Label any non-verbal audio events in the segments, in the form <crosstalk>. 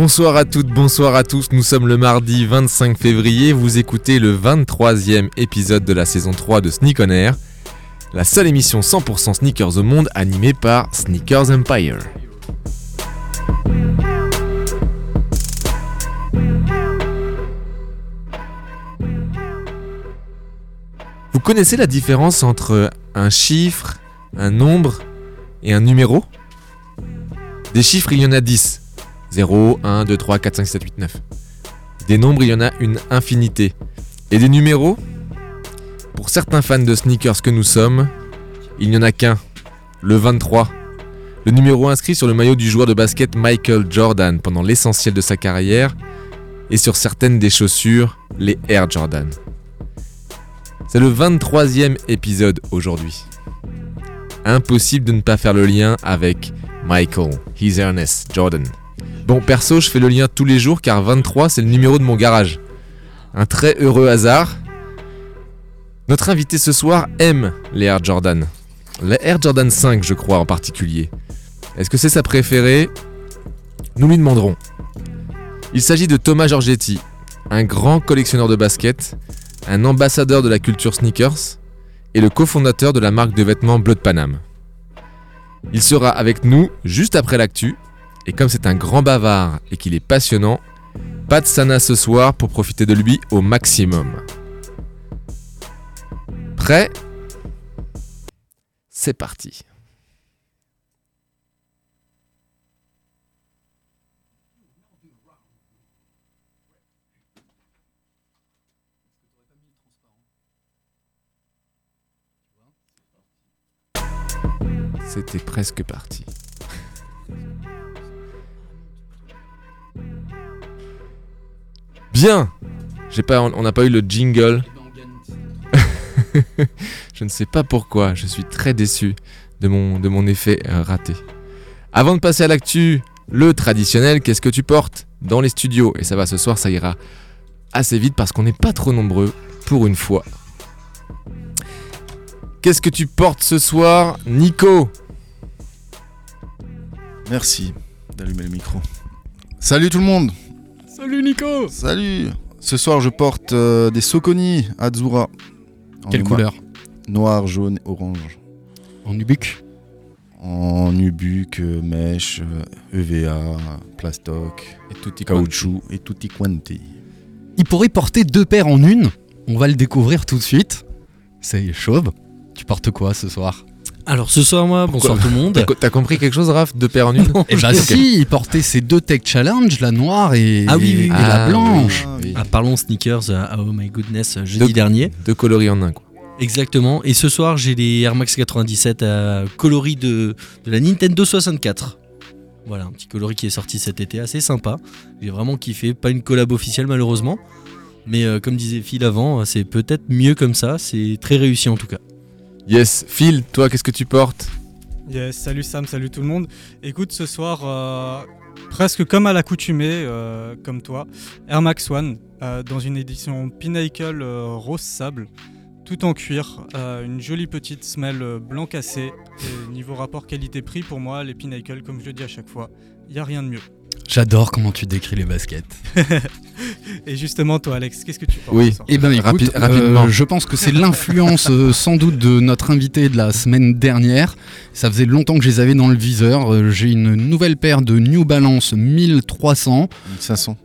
Bonsoir à toutes, bonsoir à tous. Nous sommes le mardi 25 février. Vous écoutez le 23e épisode de la saison 3 de Sneak On Air, la seule émission 100% sneakers au monde animée par Sneakers Empire. Vous connaissez la différence entre un chiffre, un nombre et un numéro? Des chiffres, il y en a 10. 0, 1, 2, 3, 4, 5, 7, 8, 9. Des nombres, il y en a une infinité. Et des numéros Pour certains fans de sneakers que nous sommes, il n'y en a qu'un, le 23. Le numéro inscrit sur le maillot du joueur de basket Michael Jordan pendant l'essentiel de sa carrière et sur certaines des chaussures, les Air Jordan. C'est le 23e épisode aujourd'hui. Impossible de ne pas faire le lien avec Michael, His Ernest Jordan. Bon, perso, je fais le lien tous les jours car 23 c'est le numéro de mon garage. Un très heureux hasard. Notre invité ce soir aime les Air Jordan. Les Air Jordan 5, je crois en particulier. Est-ce que c'est sa préférée? Nous lui demanderons. Il s'agit de Thomas Giorgetti, un grand collectionneur de basket, un ambassadeur de la culture sneakers et le cofondateur de la marque de vêtements Blood Panam. Il sera avec nous juste après l'actu, et comme c'est un grand bavard et qu'il est passionnant, pas de sana ce soir pour profiter de lui au maximum. Prêt? C'est parti. C'était presque parti. Bien J'ai pas, On n'a pas eu le jingle. <laughs> je ne sais pas pourquoi, je suis très déçu de mon, de mon effet euh, raté. Avant de passer à l'actu, le traditionnel, qu'est-ce que tu portes dans les studios? Et ça va, ce soir, ça ira assez vite parce qu'on n'est pas trop nombreux pour une fois. Qu'est-ce que tu portes ce soir, Nico? Merci d'allumer le micro. Salut tout le monde Salut Nico Salut Ce soir je porte euh, des Soconi Azura. En Quelle couleur? Noir, jaune, orange. En nubuck En nubuck, euh, mèche, euh, EVA, plastoc, Et tutti caoutchouc et tutti quanti. Il pourrait porter deux paires en une? On va le découvrir tout de suite. C'est chauve. Tu portes quoi ce soir? Alors ce soir moi, bonsoir tout le monde. T'as co- T'as compris quelque chose, Raph De paire en une Eh bah si, il portait ces deux Tech Challenge, la noire et, Ah oui, oui, et la Ah, blanche. Ah, oui. Ah, parlons sneakers, euh, oh my goodness, euh, jeudi De- dernier. Deux coloris en un, quoi. Exactement. Et ce soir j'ai les Air Max 97 à coloris de, de la Nintendo 64. Voilà, un petit coloris qui est sorti cet été, assez sympa. J'ai vraiment kiffé. Pas une collab officielle malheureusement. Mais euh, comme disait Phil avant, c'est peut-être mieux comme ça. C'est très réussi en tout cas. Yes, Phil, toi, qu'est-ce que tu portes? Yes, salut Sam, salut tout le monde. Écoute, ce soir, euh, presque comme à l'accoutumée, euh, comme toi, Air Max One, euh, dans une édition Pinnacle rose sable, tout en cuir, une jolie petite semelle blanc cassé. Et niveau rapport qualité-prix, pour moi, les Pinnacle, comme je le dis à chaque fois, il n'y a rien de mieux. J'adore comment tu décris les baskets. <laughs> Et justement, toi, Alex, qu'est-ce que tu penses Oui. Eh ben écoute, Rapi- euh, rapidement. je pense que c'est l'influence euh, sans doute de notre invité de la semaine dernière. Ça faisait longtemps que je les avais dans le viseur. Euh, J'ai une nouvelle paire de New Balance 1300. 500.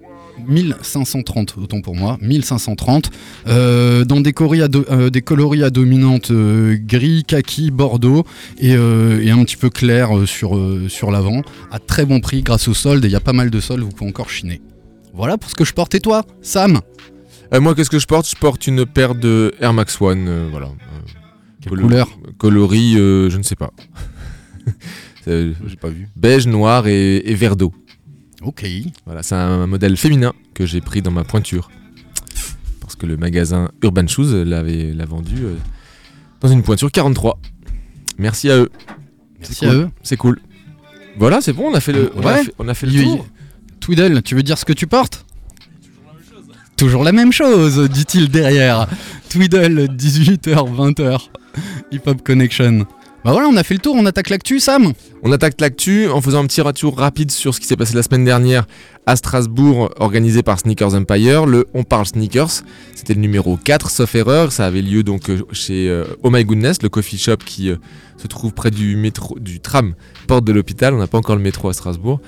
1530, autant pour moi, 1530, euh, dans des, coloris à do- euh, des coloris à dominante euh, gris, kaki, bordeaux et, euh, et un petit peu clair euh, sur, euh, sur l'avant, à très bon prix grâce au solde, et il y a pas mal de soldes, vous pouvez encore chiner. Voilà pour ce que je porte, et toi, Sam? Euh, Moi, qu'est-ce que je porte? Je porte une paire de Air Max One, euh, voilà. Euh, Quelle colo- couleur? Coloris, euh, je ne sais pas. <laughs> J'ai pas vu. beige, noir et, et vert d'eau. Ok. Voilà, c'est un modèle féminin que j'ai pris dans ma pointure. Parce que le magasin Urban Shoes l'avait l'a vendu euh, dans une pointure 43. Merci à eux. Merci C'est à eux. C'est cool. Voilà, c'est bon, on a fait le, on a Ouais. fait, on a fait le tour. Tweedle, tu veux dire ce que tu portes? Toujours la même chose, dit-il derrière. Tweedle, 18h, 20h. Hip Hop Connection. Bah voilà, on a fait le tour, on attaque l'actu, Sam On attaque l'actu en faisant un petit retour rapide sur ce qui s'est passé la semaine dernière à Strasbourg, organisé par Sneakers Empire. Le On parle Sneakers, c'était le numéro 4, sauf erreur. Ça avait lieu donc euh, chez euh, Oh My Goodness, le coffee shop qui euh, se trouve près du métro, du tram, porte de l'hôpital. On n'a pas encore le métro à Strasbourg.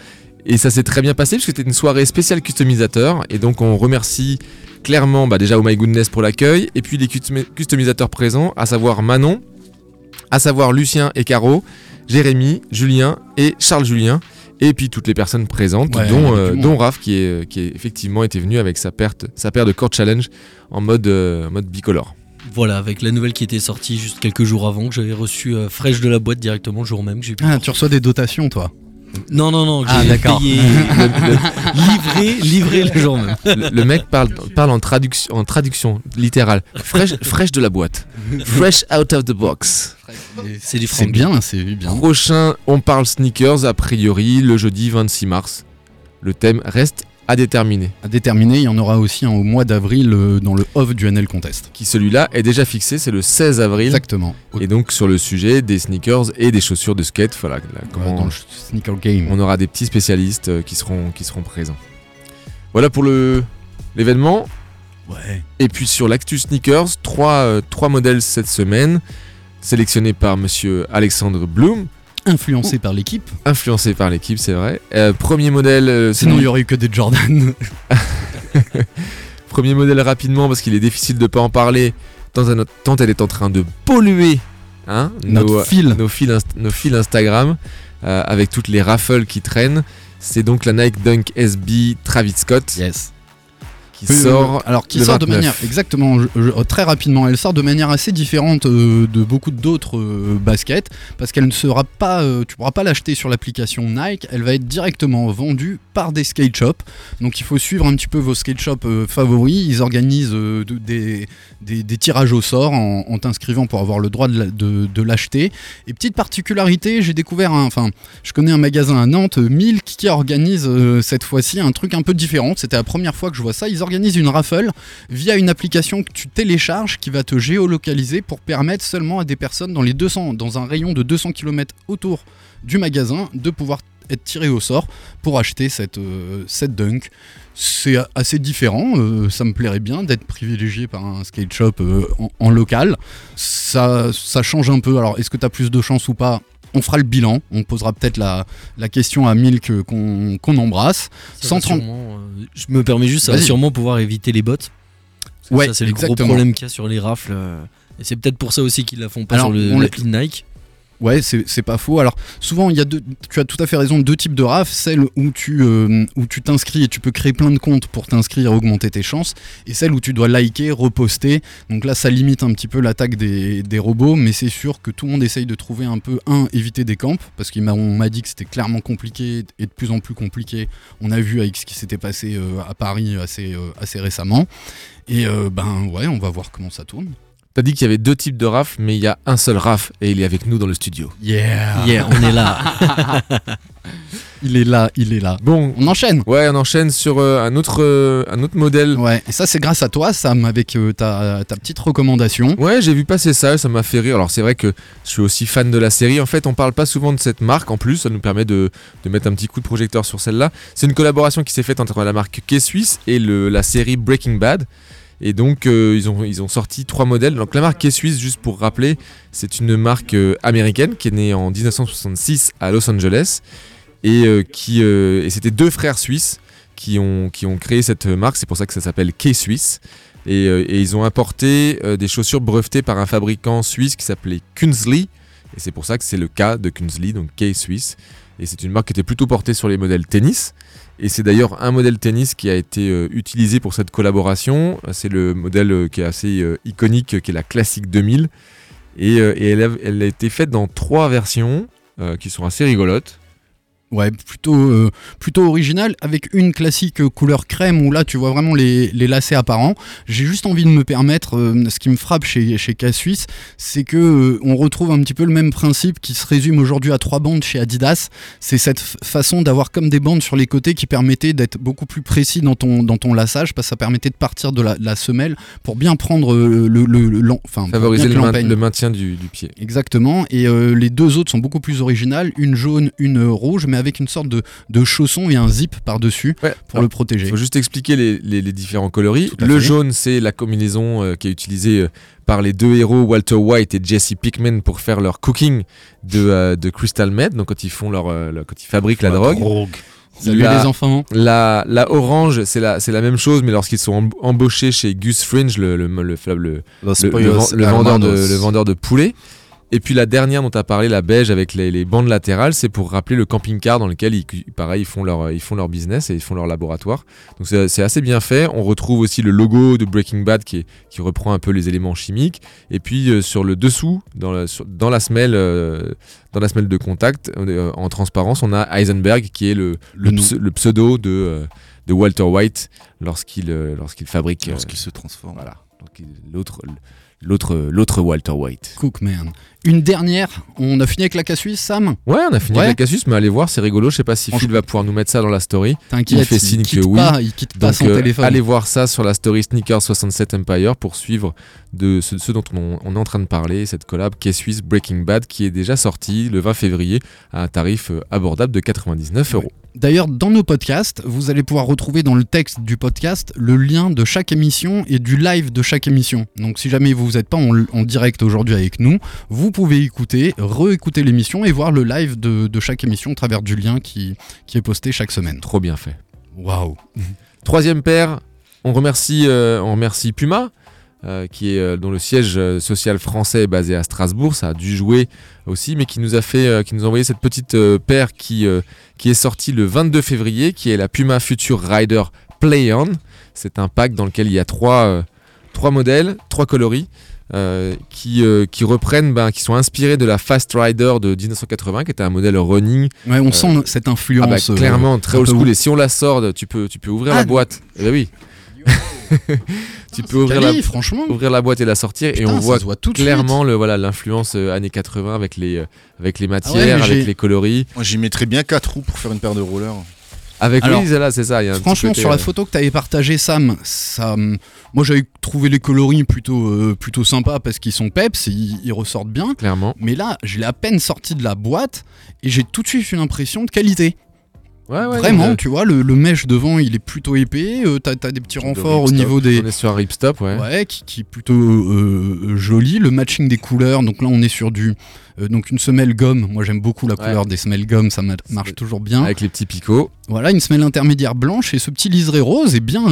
Et ça s'est très bien passé puisque c'était une soirée spéciale customisateur. Et donc on remercie clairement bah, déjà Oh My Goodness pour l'accueil et puis les custom- customisateurs présents, à savoir Manon, à savoir Lucien et Caro, Jérémy, Julien et Charles Julien. Et puis toutes les personnes présentes, Ouais, dont, euh, dont Raph qui, est, qui est effectivement été venu avec sa, perte, sa paire de Core Challenge en mode, euh, mode bicolore. Voilà, avec la nouvelle qui était sortie juste quelques jours avant, que j'avais reçu euh, fraîche de la boîte directement le jour même. que j'ai pu Ah, tu reçois des dotations, toi Non, non, non, Ah, j'ai d'accord. payé, livré, livré le jour même. Le, le mec parle, parle en, traduction, en traduction littérale. Fraîche, fraîche de la boîte. Fresh out of the box. C'est du C'est franc. bien, c'est bien. Prochain, on parle sneakers, a priori, le jeudi 26 mars. Le thème reste à déterminer. À déterminer, il y en aura aussi un au mois d'avril euh, dans le off du NL Contest. Qui celui-là est déjà fixé, c'est le 16 avril. Exactement. Et donc sur le sujet des sneakers et des chaussures de skate, voilà, là, comment- Dans le sneaker game. on aura des petits spécialistes euh, qui seront, qui seront présents. Voilà pour le l'événement. Ouais. Et puis sur l'actu sneakers, trois, euh, trois modèles cette semaine, sélectionnés par monsieur Alexandre Bloom, Influencé par l'équipe. influencé par l'équipe, c'est vrai. Euh, premier modèle, euh, Sinon, il lui- y aurait eu que des Jordan. <laughs> premier modèle rapidement parce qu'il est difficile de pas en parler tant, elle est en train de polluer hein, Notre nos, fil. nos fils, inst- nos fils Instagram euh, avec toutes les raffles qui traînent. C'est donc la Nike Dunk SB Travis Scott Yes. Qui Euh, sort alors qui sort de 29. manière exactement je- je- très rapidement. Elle sort de manière assez différente euh, de beaucoup d'autres euh, baskets parce qu'elle ne sera pas euh, tu pourras pas l'acheter sur l'application Nike. Elle va être directement vendue par des skate shops. Donc il faut suivre un petit peu vos skate shops favoris. Ils organisent de- des, des- des tirages au sort en, en t'inscrivant pour avoir le droit de la- de, de l'acheter. Et petite particularité j'ai découvert enfin je connais un magasin à Nantes Milk qui organise cette fois-ci un truc un peu différent. C'était la première fois que je vois ça. Ils organisent une raffle via une application que tu télécharges qui va te géolocaliser pour permettre seulement à des personnes dans les 200 dans un rayon de 200 km autour du magasin de pouvoir être tiré au sort pour acheter cette, euh, dunk. C'est assez différent, euh, ça me plairait bien d'être privilégié par un skate shop euh, en, en local. Ça, ça change un peu. Alors, est-ce que tu as plus de chance ou pas? On fera le bilan, on posera peut-être la, la question à Milk qu'on embrasse. Ça 130 sûrement, euh, je me permets juste, ça va sûrement pouvoir éviter les que Ouais, ça, c'est le gros problème qu'il y a sur les rafles. euh, Et c'est peut-être pour ça aussi qu'ils la font pas Alors, sur le on Nike. Ouais, c'est pas faux. Alors, souvent, il y a deux, tu as tout à fait raison, deux types de RAF. Celle où tu euh, où tu t'inscris et tu peux créer plein de comptes pour t'inscrire et augmenter tes chances. Et celle où tu dois liker, reposter. Donc là, ça limite un petit peu l'attaque des, robots. Mais c'est sûr que tout le monde essaye de trouver un peu, un, éviter des camps. Parce qu'on m'a dit que c'était clairement compliqué et de plus en plus compliqué. On a vu avec ce qui s'était passé euh, à Paris assez, euh, assez récemment. Et ben ouais, on va voir comment ça tourne. T'as dit qu'il y avait deux types de RAF, mais il y a un seul RAF et il est avec nous dans le studio. Yeah. Yeah, on est là. <laughs> Il est là, il est là. Bon, On enchaîne. ouais, on enchaîne sur euh, un, autre, euh, un autre modèle. Ouais, et ça c'est grâce à toi, Sam, avec euh, ta, ta petite recommandation. Ouais, j'ai vu passer ça, ça m'a fait rire. Alors c'est vrai que je suis aussi fan de la série. En fait, on parle pas souvent de cette marque. En plus, ça nous permet de, de mettre un petit coup de projecteur sur celle-là. C'est une collaboration qui s'est faite entre la marque K-Suisse et le, la série Breaking Bad. Et donc euh, ils, ont, ils ont sorti trois modèles. Donc la marque K-Suisse, juste pour rappeler, c'est une marque euh, américaine qui est née en 1966 à Los Angeles. Et, euh, et c'était deux frères suisses qui ont, qui ont créé cette marque. C'est pour ça que ça s'appelle K-Suisse. Et, et ils ont importé des chaussures brevetées par un fabricant suisse qui s'appelait Kunzli. Et c'est pour ça que c'est le K de Kunzli, donc K Suisse. Et c'est une marque qui était plutôt portée sur les modèles tennis. Et c'est d'ailleurs un modèle tennis qui a été euh, utilisé pour cette collaboration. C'est le modèle euh, qui est assez euh, iconique, qui est la Classic 2000. Et, elle, a, été faite dans trois versions qui sont assez rigolotes. Ouais, plutôt, euh, plutôt original, avec une classique couleur crème où là tu vois vraiment les, les lacets apparents. J'ai juste envie de me permettre, euh, ce qui me frappe chez, chez K-Suisse, c'est que euh, on retrouve un petit peu le même principe qui se résume aujourd'hui à trois bandes chez Adidas. C'est cette façon d'avoir comme des bandes sur les côtés qui permettaient d'être beaucoup plus précis dans ton, dans ton laçage, parce que ça permettait de partir de la, la semelle pour bien prendre euh, le, le, enfin, Favoriser le, main- maintien du, du pied. Exactement, et les deux autres sont beaucoup plus originales, une jaune, une rouge, mais avec une sorte de, de chausson et un zip par-dessus Ouais. pour Alors, le protéger. Il faut juste expliquer les, les- les différents coloris. Le fait. jaune, c'est la combinaison euh, qui est utilisée euh, par les deux héros, Walter White et Jesse Pickman, pour faire leur cooking de, euh, de Crystal Meth, donc quand ils, font leur, euh, leur- quand ils fabriquent la drogue. Salut La- les enfants. La, la orange, c'est la, c'est la même chose, mais lorsqu'ils sont em- embauchés chez Gus Fringe, le, le, le, le- le- Los le- le Pollos ven- le vendeur de, le vendeur de poulet. Et puis la dernière dont tu as parlé, la beige avec les, les bandes latérales, c'est pour rappeler le camping-car dans lequel ils, pareil, ils, font leur, ils font leur business et ils font leur laboratoire. Donc c'est assez bien fait. On retrouve aussi le logo de Breaking Bad qui, est- qui reprend un peu les éléments chimiques. Et puis euh, sur le dessous, dans la, sur- dans la semelle, euh, dans la semelle de contact, euh, en transparence, on a Heisenberg qui est le, le, Le nom. ps- le pseudo de, de Walter White lorsqu'il lorsqu'il fabrique. Lorsqu'il se transforme. voilà. L'autre, l'autre, l'autre Walter White. Cookman. Une dernière, on a fini avec la K-Suisse, Sam Ouais, on a fini Ouais. avec la Casus, mais allez voir, c'est rigolo. Je sais pas si. Phil va pouvoir nous mettre ça dans la story. T'inquiète, Il fait signe que oui. pas, il quitte pas Donc, son euh, téléphone. allez voir ça sur la story Sneaker 67 Empire pour suivre de ce, ce dont on, on est en train de parler, cette collab suisse Breaking Bad, qui est déjà sortie le 20 février à un tarif euh, abordable de 99 euros. D'ailleurs, dans nos podcasts, vous allez pouvoir retrouver dans le texte du podcast le lien de chaque émission et du live de chaque émission. Donc si jamais vous n'êtes pas en, en direct aujourd'hui avec nous, vous pouvez écouter, réécouter l'émission et voir le live de, de chaque émission au travers du lien qui, qui est posté chaque semaine. Trop bien fait. Waouh Troisième paire, on remercie, euh, on remercie Puma, euh, qui est, euh, dont le siège euh, social français est basé à Strasbourg. Ça a dû jouer aussi, mais qui nous a fait, euh, qui nous a envoyé cette petite paire qui, qui est sortie le 22 février, qui est la Puma Future Rider Play On. C'est un pack dans lequel il y a trois, trois modèles, trois coloris. euh, qui, euh, qui reprennent, ben, qui sont inspirés de la Fast Rider de 1980, qui était un modèle running Ouais, on sent cette ah bah, influence. clairement, très old school. Et si on la sort, tu peux, tu peux ouvrir Ah, la boîte. Eh ben oui. <laughs> <laughs> tu peux ouvrir la, franchement. ouvrir la boîte et la sortir Putain, et on voit tout clairement le voilà l'influence euh, années 80 avec les euh, avec les matières, Ah ouais, mais avec les coloris, Moi, j'y mettrais bien 4 roues pour faire une paire de rollers. avec Alors, oui, là c'est ça. y a un petit Franchement, côté, sur la euh, photo que tu avais partagée, Sam, ça, moi j'avais trouvé les coloris plutôt, euh, plutôt sympas parce qu'ils sont peps, et ils, ils ressortent bien. clairement. Mais là, je l'ai à peine sorti de la boîte et j'ai tout de suite une impression de qualité. Ouais, ouais, Vraiment, tu vois, le, le mesh devant il est plutôt épais, euh, t'as as des petits renforts au niveau des. On est sur un ripstop, ouais. Ouais, qui, qui est plutôt euh, joli. Le matching des couleurs, donc là on est sur du. euh, donc une semelle gomme, moi j'aime beaucoup la Ouais. couleur des semelles gomme, ça marche toujours bien. Avec les petits picots. Voilà, une semelle intermédiaire blanche et ce petit liseré rose est bien,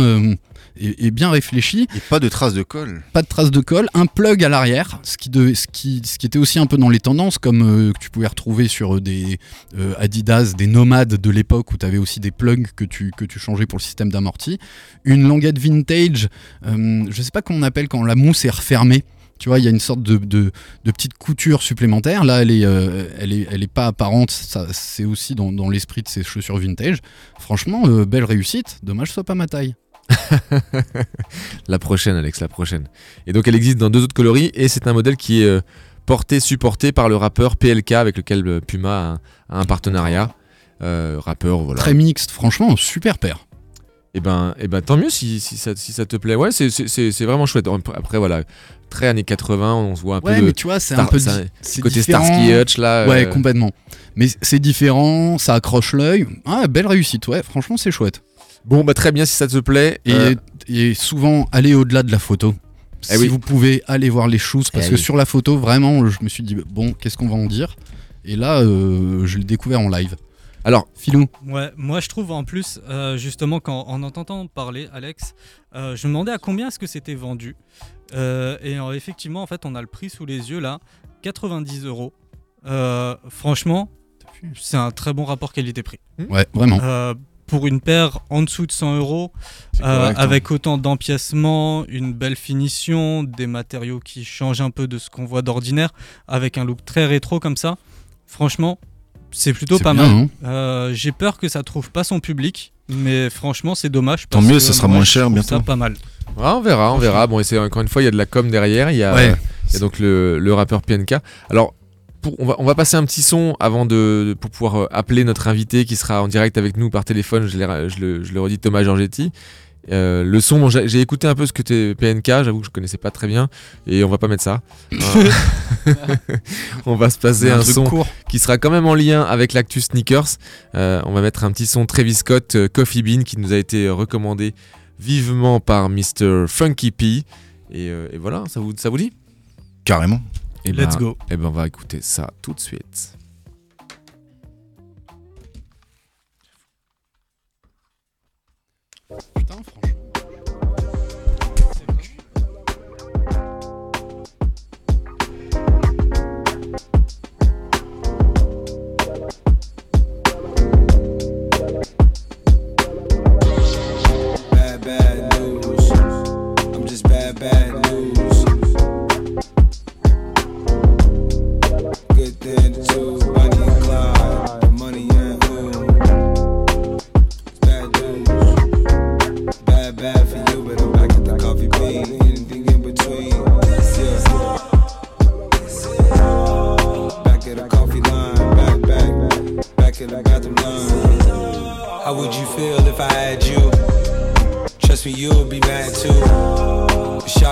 est bien réfléchi. Et pas de traces de colle. pas de traces de colle, un plug à l'arrière, ce qui, de- ce, qui, ce qui était aussi un peu dans les tendances, comme euh, que tu pouvais retrouver sur euh, des euh, Adidas, des nomades de l'époque où tu avais aussi des plugs que tu, que tu changeais pour le système d'amorti. Une languette vintage, euh, je sais pas comment on appelle quand la mousse est refermée. Tu vois, il y a une sorte de, de, de petite couture supplémentaire. Là, elle est, euh, elle est, elle est pas apparente. C'est aussi dans, dans l'esprit de ces chaussures vintage. Franchement, euh, belle réussite. Dommage que ce soit pas ma taille. <laughs> La prochaine, Alex, la prochaine. Et donc elle existe dans deux autres coloris et c'est un modèle qui est euh, porté, supporté par le rappeur PLK avec lequel euh, Puma a un, a un partenariat. Euh, rappeur, voilà. Très mixte. Franchement, super paire. Et ben, et ben tant mieux si, si, ça, si ça te plaît. Ouais, c'est- vraiment chouette. Après, voilà, très années 80, on se voit un Ouais, peu mais de tu vois, c'est un peu c'est côté. Starsky Hutch là. Ouais, euh, complètement. Mais c'est différent, ça accroche l'œil. Ah, belle réussite, ouais, franchement, c'est chouette. Bon, bah très bien si ça te plaît. Et, Euh, et souvent, aller au-delà de la photo. Si Eh oui. vous pouvez aller voir les choses, parce Eh que oui. sur la photo, vraiment, je me suis dit, bon, qu'est-ce qu'on va en dire? Et là, euh, je l'ai découvert en live. alors, Filou Ouais, moi je trouve en plus, euh, justement, quand, en entendant parler Alex, euh, je me demandais à combien est-ce que c'était vendu. Euh, et euh, effectivement, en fait, on a le prix sous les yeux là, 90 euros. Franchement, c'est un très bon rapport qualité-prix. Ouais, vraiment. Pour une paire en dessous de 100 euros, euh, correct, hein. avec autant d'empiècements, une belle finition, des matériaux qui changent un peu de ce qu'on voit d'ordinaire, avec un look très rétro comme ça, franchement, c'est plutôt pas bien, mal. hein. Euh, J'ai peur que ça trouve pas son public, mais franchement, c'est dommage. Tant parce mieux, que ça sera moi, moins cher bientôt. Ça pas mal. Ouais, on verra, on verra. Bon, et c'est encore une fois, il y a de la com derrière. Il y a, Ouais. il y a donc le, le rappeur PNK. Alors, pour- on, va, on va passer un petit son avant de, pour pouvoir euh, appeler notre invité qui sera en direct avec nous par téléphone. Je, le, je le redis, Thomas Giorgetti. Euh, le son, bon, j'ai écouté un peu ce que t'es PNK, j'avoue que je connaissais pas très bien et on va pas mettre ça. Hein. <laughs> <laughs> on va se passer un, son court. qui sera quand même en lien avec l'actu sneakers. Euh, on va mettre un petit son Travis Scott euh, Coffee Bean qui nous a été euh, recommandé vivement par Mr. Funky P. Et, euh, et voilà, ça vous, ça vous dit? Carrément. Et Let's go. Et ben on va écouter ça tout de suite.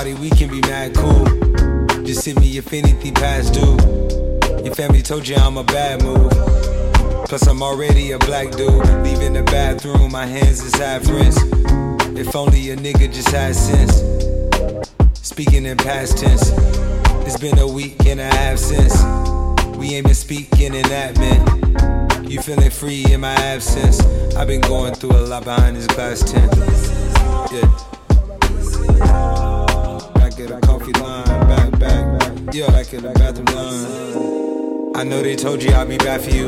Shawty, we can be mad cool. Just hit me if anything past due. Your family told you I'm a bad move. Plus, I'm already a black dude. Leaving the bathroom, my hands is half rinsed. If only a nigga just had sense. Speaking in past tense. It's been a week and a half since. We ain't been speaking in that minute. You feeling free in my absence. I've been going through a lot behind this glass tent. Yeah. Back at the coffee line, back, back. back, Yeah, back at the bathroom line. I know they told you I'll be back for you.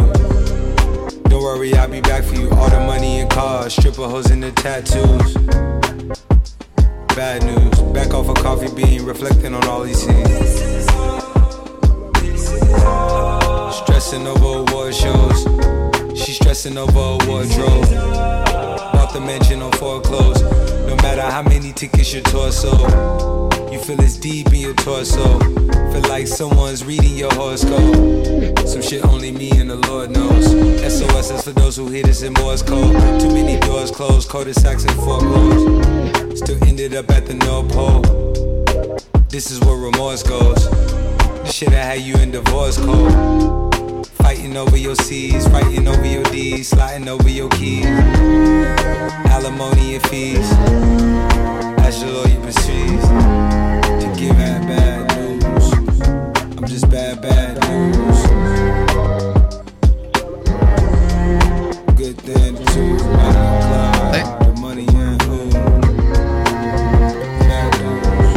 Don't worry, I'll be back for you. All the money and cars, stripper hoes and the tattoos. Bad news. Back off a coffee bean, reflecting on all these things. Stressing over award shows. She stressing over a wardrobe. Bought the mansion on foreclosed. No matter how many tickets your torso. You feel it's deep in your torso. Feel like someone's reading your horoscope. Some shit only me and the Lord knows. SOS is for those who hit us in Morse code. Too many doors closed, cul-de-sacs and foreclosed. Still ended up at the North Pole. This is where remorse goes. The shit I had you in divorce code. Fighting over your C's, fighting over your D's, sliding over your keys. Alimony and fees. As your lawyer proceeds give out bad news. I'm just bad, bad news. Good thing too, Bonnie and Clyde, the money and who. Bad news.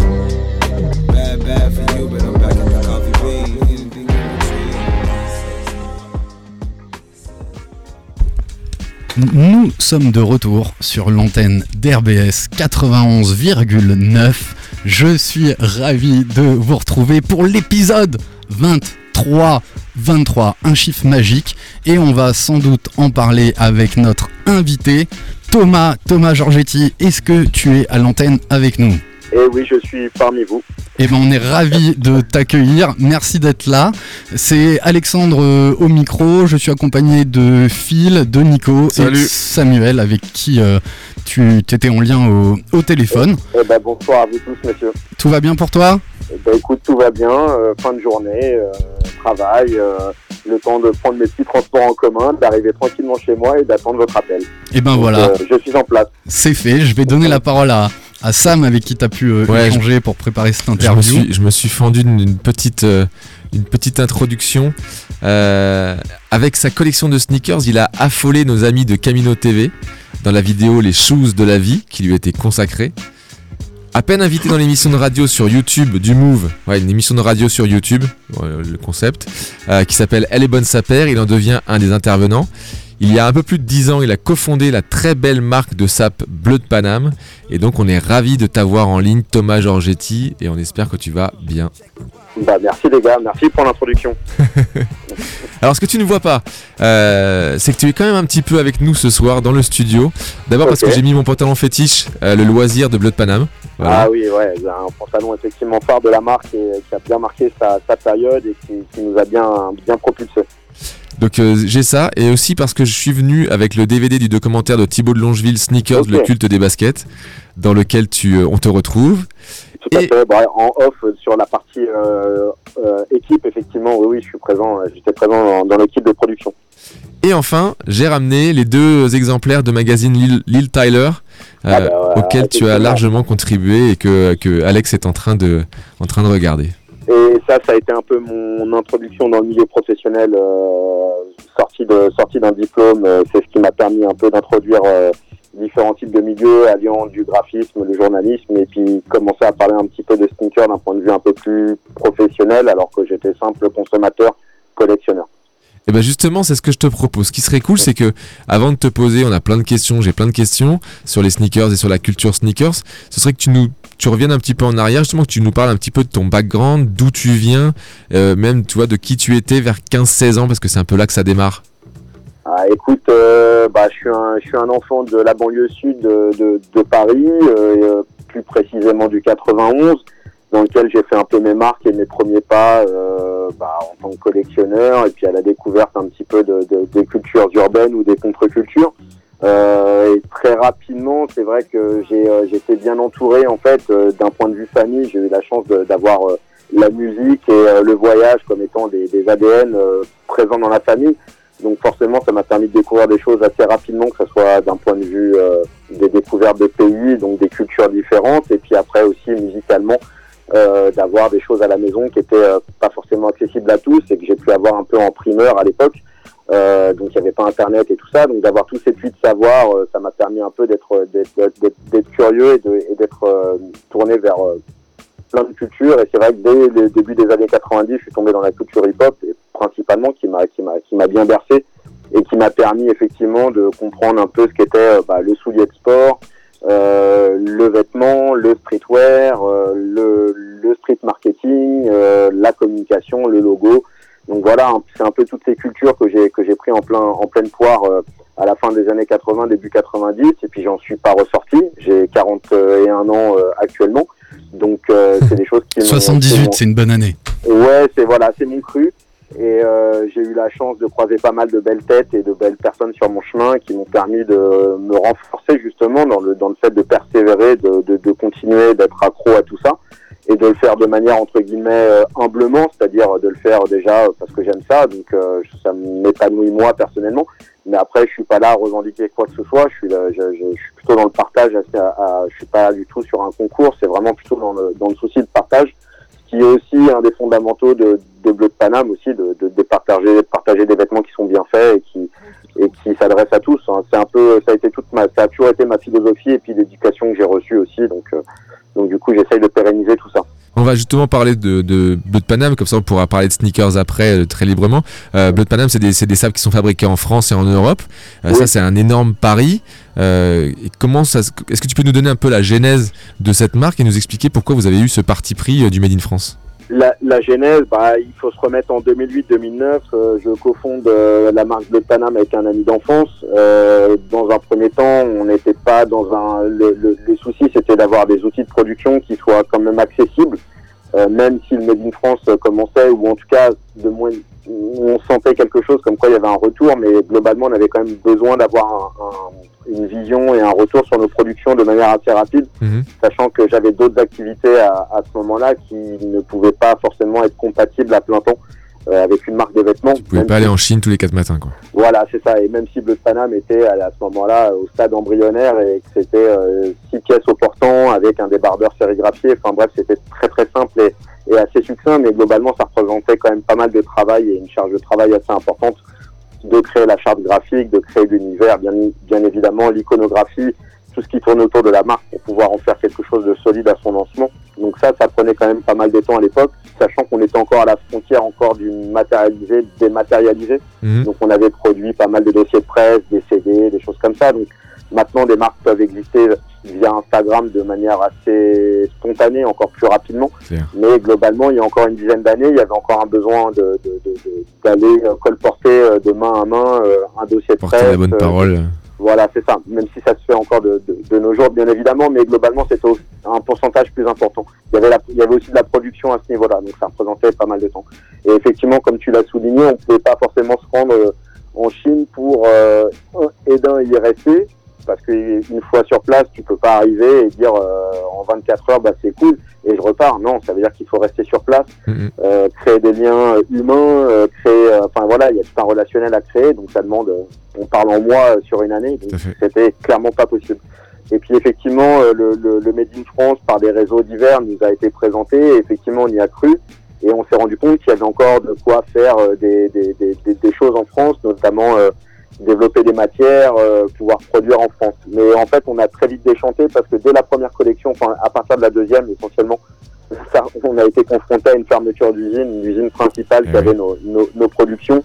Bad, bad for you, but I'm back at the coffee bean. Anything in between. Nous sommes de retour sur l'antenne d'RBS 91,9. Je suis ravi de vous retrouver pour l'épisode 23. 23, un chiffre magique. Et on va sans doute en parler avec notre invité, Thomas, Thomas Giorgetti. Est-ce que tu es à l'antenne avec nous? Et oui, je suis parmi vous. eh ben, on est ravi de t'accueillir. Merci d'être là. C'est Alexandre euh, au micro. Je suis accompagné de Phil, de Nico et Salut. de Samuel avec qui euh, tu étais en lien au, au téléphone. Eh ben, bonsoir à vous tous, monsieur. Tout va bien pour toi? Eh ben, écoute, tout va bien. euh, fin de journée, euh, travail, euh, le temps de prendre mes petits transports en commun, d'arriver tranquillement chez moi et d'attendre votre appel. Eh ben Donc, voilà, euh, je suis en place. c'est fait. Je vais donner la parole à, à Sam avec qui tu as pu euh, Ouais, échanger pour préparer cette Je me interview. suis, je me suis fendu d'une petite, euh, une petite introduction. Euh, avec sa collection de sneakers, il a affolé nos amis de Camino TV dans la vidéo Les Shoes de la vie qui lui a été consacrée. À peine invité dans l'émission de radio sur YouTube du Move, ouais, une émission de radio sur YouTube, ouais, le concept, euh, qui s'appelle Elle est bonne sa paire, il en devient un des intervenants. Il y a un peu plus de 10 ans, il a cofondé la très belle marque de sap Bleu de Paname. Et donc, on est ravi de t'avoir en ligne, Thomas Giorgetti, et on espère que tu vas bien. Bah, merci les gars, merci pour l'introduction. <laughs> Alors, ce que tu ne vois pas, euh, c'est que tu es quand même un petit peu avec nous ce soir dans le studio. D'abord parce que j'ai mis mon pantalon fétiche, euh, le loisir de Bleu de Paname. Voilà. Ah oui, ouais, un pantalon effectivement phare de la marque et qui a bien marqué sa, sa période et qui, qui nous a bien, bien propulsé. Donc euh, j'ai ça, et aussi parce que je suis venu avec le DVD du documentaire de Thibaut de Longeville, Sneakers, le culte des baskets, dans lequel tu, euh, on te retrouve. Tout à Et- fait. Bah, en off euh, sur la partie euh, euh, équipe, effectivement, oui, oui, je suis présent. euh, J'étais présent dans, dans l'équipe de production. Et enfin, j'ai ramené les deux exemplaires de magazine Lil, Lil Tyler, euh, Ah bah, tu as largement contribué et que, que Alex est en train de, en train de regarder. Et ça, ça a été un peu mon introduction dans le milieu professionnel, euh, sorti d'un diplôme. euh, c'est ce qui m'a permis un peu d'introduire euh, différents types de milieux, alliant du graphisme, le journalisme, et puis commencer à parler un petit peu de sneakers d'un point de vue un peu plus professionnel, alors que j'étais simple consommateur, collectionneur. Et ben justement, c'est ce que je te propose. Ce qui serait cool, c'est que avant de te poser, on a plein de questions, j'ai plein de questions sur les sneakers et sur la culture sneakers. Ce serait que tu nous, tu reviennes un petit peu en arrière, justement que tu nous parles un petit peu de ton background, d'où tu viens, euh, même tu vois de qui tu étais vers 15-16 ans, parce que c'est un peu là que ça démarre. Ah, écoute, euh, bah, je suis un, je suis un enfant de la banlieue sud de, Paris, euh, plus précisément du 91, dans lequel j'ai fait un peu mes marques et mes premiers pas bah, en tant que collectionneur, et puis à la découverte un petit peu de- des cultures urbaines ou des contre-cultures. Euh, et très rapidement, c'est vrai que j'ai euh, j'étais bien entouré en fait euh, d'un point de vue famille. J'ai eu la chance d'avoir euh, la musique et euh, le voyage comme étant des, des ADN euh, présents dans la famille. Donc forcément, ça m'a permis de découvrir des choses assez rapidement, que ce soit d'un point de vue des découvertes de pays, donc des cultures différentes, et puis après aussi musicalement, d'avoir des choses à la maison qui étaient pas forcément accessibles à tous et que j'ai pu avoir un peu en primeur à l'époque. Euh, donc il n'y avait pas Internet et tout ça, donc d'avoir tous ces puits de savoir, euh, ça m'a permis un peu d'être d'être- d'être curieux et d'être euh, tourné vers euh, plein de cultures. Et c'est vrai que dès le début des années 90, je suis tombé dans la culture hip-hop, et principalement qui m'a qui m'a qui m'a bien bercé et qui m'a permis effectivement de comprendre un peu ce qu'était euh, bah, le soulier de sport, euh, le vêtement, le streetwear, euh, le, le street marketing, euh, la communication, le logo. Donc voilà, hein, c'est un peu toutes ces cultures que j'ai que j'ai pris en plein en pleine poire euh, à la fin des années 80, début 90, et puis j'en suis pas ressorti. J'ai 41 ans euh, actuellement, donc euh, <laughs> c'est des choses qui m'ont- qui 78, m'ont- c'est une bonne année. Ouais, c'est voilà, c'est mon cru. Et euh, j'ai eu la chance de croiser pas mal de belles têtes et de belles personnes sur mon chemin qui m'ont permis de me renforcer justement dans le dans le fait de persévérer, de, de, de continuer d'être accro à tout ça et de le faire de manière entre guillemets euh, humblement, c'est-à-dire de le faire déjà euh, parce que j'aime ça, donc euh, ça m'épanouit moi personnellement. Mais après, je suis pas là à revendiquer quoi que ce soit. Je suis là, je, je- suis plutôt dans le partage. À, à- je suis pas du tout sur un concours. C'est vraiment plutôt dans le dans le souci de partage qui est aussi un des fondamentaux de, de Bleu de Paname aussi, de, de, de partager, de partager des vêtements qui sont bien faits et qui, et qui s'adressent à tous. hein. C'est un peu, ça a été toute ma, ça a toujours été ma philosophie et puis l'éducation que j'ai reçue aussi. Donc, euh, donc du coup, j'essaye de pérenniser tout ça. On va justement parler de, de Bleu de Paname, comme ça on pourra parler de sneakers après euh, très librement. Euh, Bleu de Paname, c'est des, des sables qui sont fabriqués en France et en Europe. Euh, Oui. Ça, c'est un énorme pari. Euh, et comment ça, se- est-ce que tu peux nous donner un peu la genèse de cette marque et nous expliquer pourquoi vous avez eu ce parti pris du Made in France? La, la genèse, bah, il faut se remettre en 2008-2009. Euh, je cofonde euh, la marque de Paname avec un ami d'enfance. Euh, dans un premier temps, on n'était pas dans un. Le, le, le souci, c'était d'avoir des outils de production qui soient quand même accessibles, euh, même si le Made in France euh, commençait, ou en tout cas, de moins, on sentait quelque chose comme quoi il y avait un retour, mais globalement, on avait quand même besoin d'avoir un- un- une vision et un retour sur nos productions de manière assez rapide Mhm. sachant que j'avais d'autres activités à, à ce moment-là qui ne pouvaient pas forcément être compatibles à plein temps avec une marque de vêtements. Pouvez Même pas si- aller en Chine tous les quatre matins, quoi. Voilà, c'est ça. Et même si Bleu de Paname était à, à ce moment-là au stade embryonnaire et que c'était euh, six pièces au portant avec un débardeur sérigraphié, enfin bref, c'était très très simple et, et assez succinct, mais globalement, ça représentait quand même pas mal de travail et une charge de travail assez importante de créer la charte graphique, de créer l'univers, bien, bien évidemment l'iconographie, tout ce qui tourne autour de la marque pour pouvoir en faire quelque chose de solide à son lancement. Donc ça, ça prenait quand même pas mal de temps à l'époque, sachant qu'on était encore à la frontière encore d'une matérialisée, dématérialisée. Mhm. Donc on avait produit pas mal de dossiers de presse, des CD, des choses comme ça. Donc maintenant, des marques peuvent exister via Instagram de manière assez spontanée, encore plus rapidement. Mais globalement, il y a encore une dizaine d'années, il y avait encore un besoin de- de- de- de- d'aller colporter euh, de main à main euh, un dossier de Porter presse. la bonne euh, parole. Voilà, c'est ça. Même si ça se fait encore de, de, de nos jours, bien évidemment, mais globalement, c'était un pourcentage plus important. Il y, avait la- il y avait aussi de la production à ce niveau-là, donc ça représentait pas mal de temps. Et effectivement, comme tu l'as souligné, on ne pouvait pas forcément se rendre euh, en Chine pour euh, et d'un y rester, parce qu'une fois sur place, tu peux pas arriver et dire euh, en 24 heures, bah, c'est cool, et je repars. Non, ça veut dire qu'il faut rester sur place Mhm. euh, créer des liens euh, humains, euh, créer, euh, enfin voilà, il y a tout un relationnel à créer, donc ça demande, euh, on parle en mois sur une année, donc c'était clairement pas possible. Et puis effectivement, le, le, le Made in France par des réseaux divers nous a été présenté, et effectivement on y a cru, et on s'est rendu compte qu'il y avait encore de quoi faire des, des, des, des, des choses en France, notamment euh, développer des matières, euh, pouvoir produire en France. Mais en fait, on a très vite déchanté parce que dès la première collection, enfin à partir de la deuxième essentiellement, <laughs> ça, on a été confronté à une fermeture d'usine, l'usine principale Eh qui oui. avait nos, nos, nos productions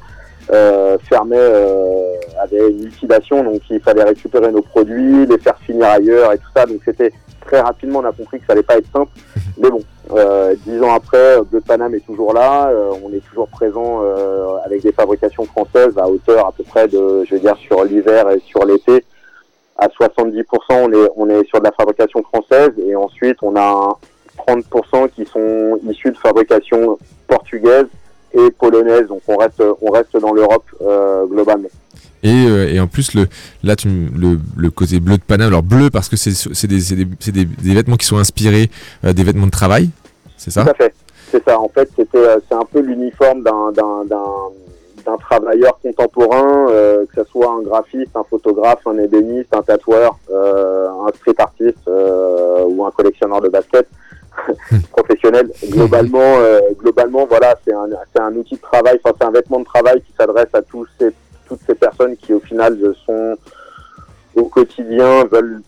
euh, fermait, euh, avait une liquidation, donc il fallait récupérer nos produits, les faire finir ailleurs et tout ça. Donc c'était très rapidement, on a compris que ça allait pas être simple. <laughs> Mais bon, euh, dix ans après, Bleu de Paname est toujours là, euh, on est toujours présent euh, avec des fabrications françaises à hauteur à peu près de, je veux dire, sur l'hiver et sur l'été. À 70%, on est, on est sur de la fabrication française et ensuite on a un 30% qui sont issus de fabrication portugaise et polonaise. Donc on reste, on reste dans l'Europe euh, globalement. Et, euh, et en plus, le, là, tu, le, le côté bleu de Paname, alors bleu parce que c'est des, des, des- des vêtements qui sont inspirés euh, des vêtements de travail, c'est ça? Tout à fait. C'est ça. En fait, euh, c'est un peu l'uniforme d'un, d'un, d'un, d'un travailleur contemporain, euh, que ce soit un graphiste, un photographe, un ébéniste, un tatoueur, euh, un street artiste euh, ou un collectionneur de basket <laughs> professionnel. Globalement, globalement, voilà, c'est un, c'est un outil de travail. Enfin, c'est un vêtement de travail qui s'adresse à tous ces, toutes ces personnes qui, au final, sont au quotidien veulent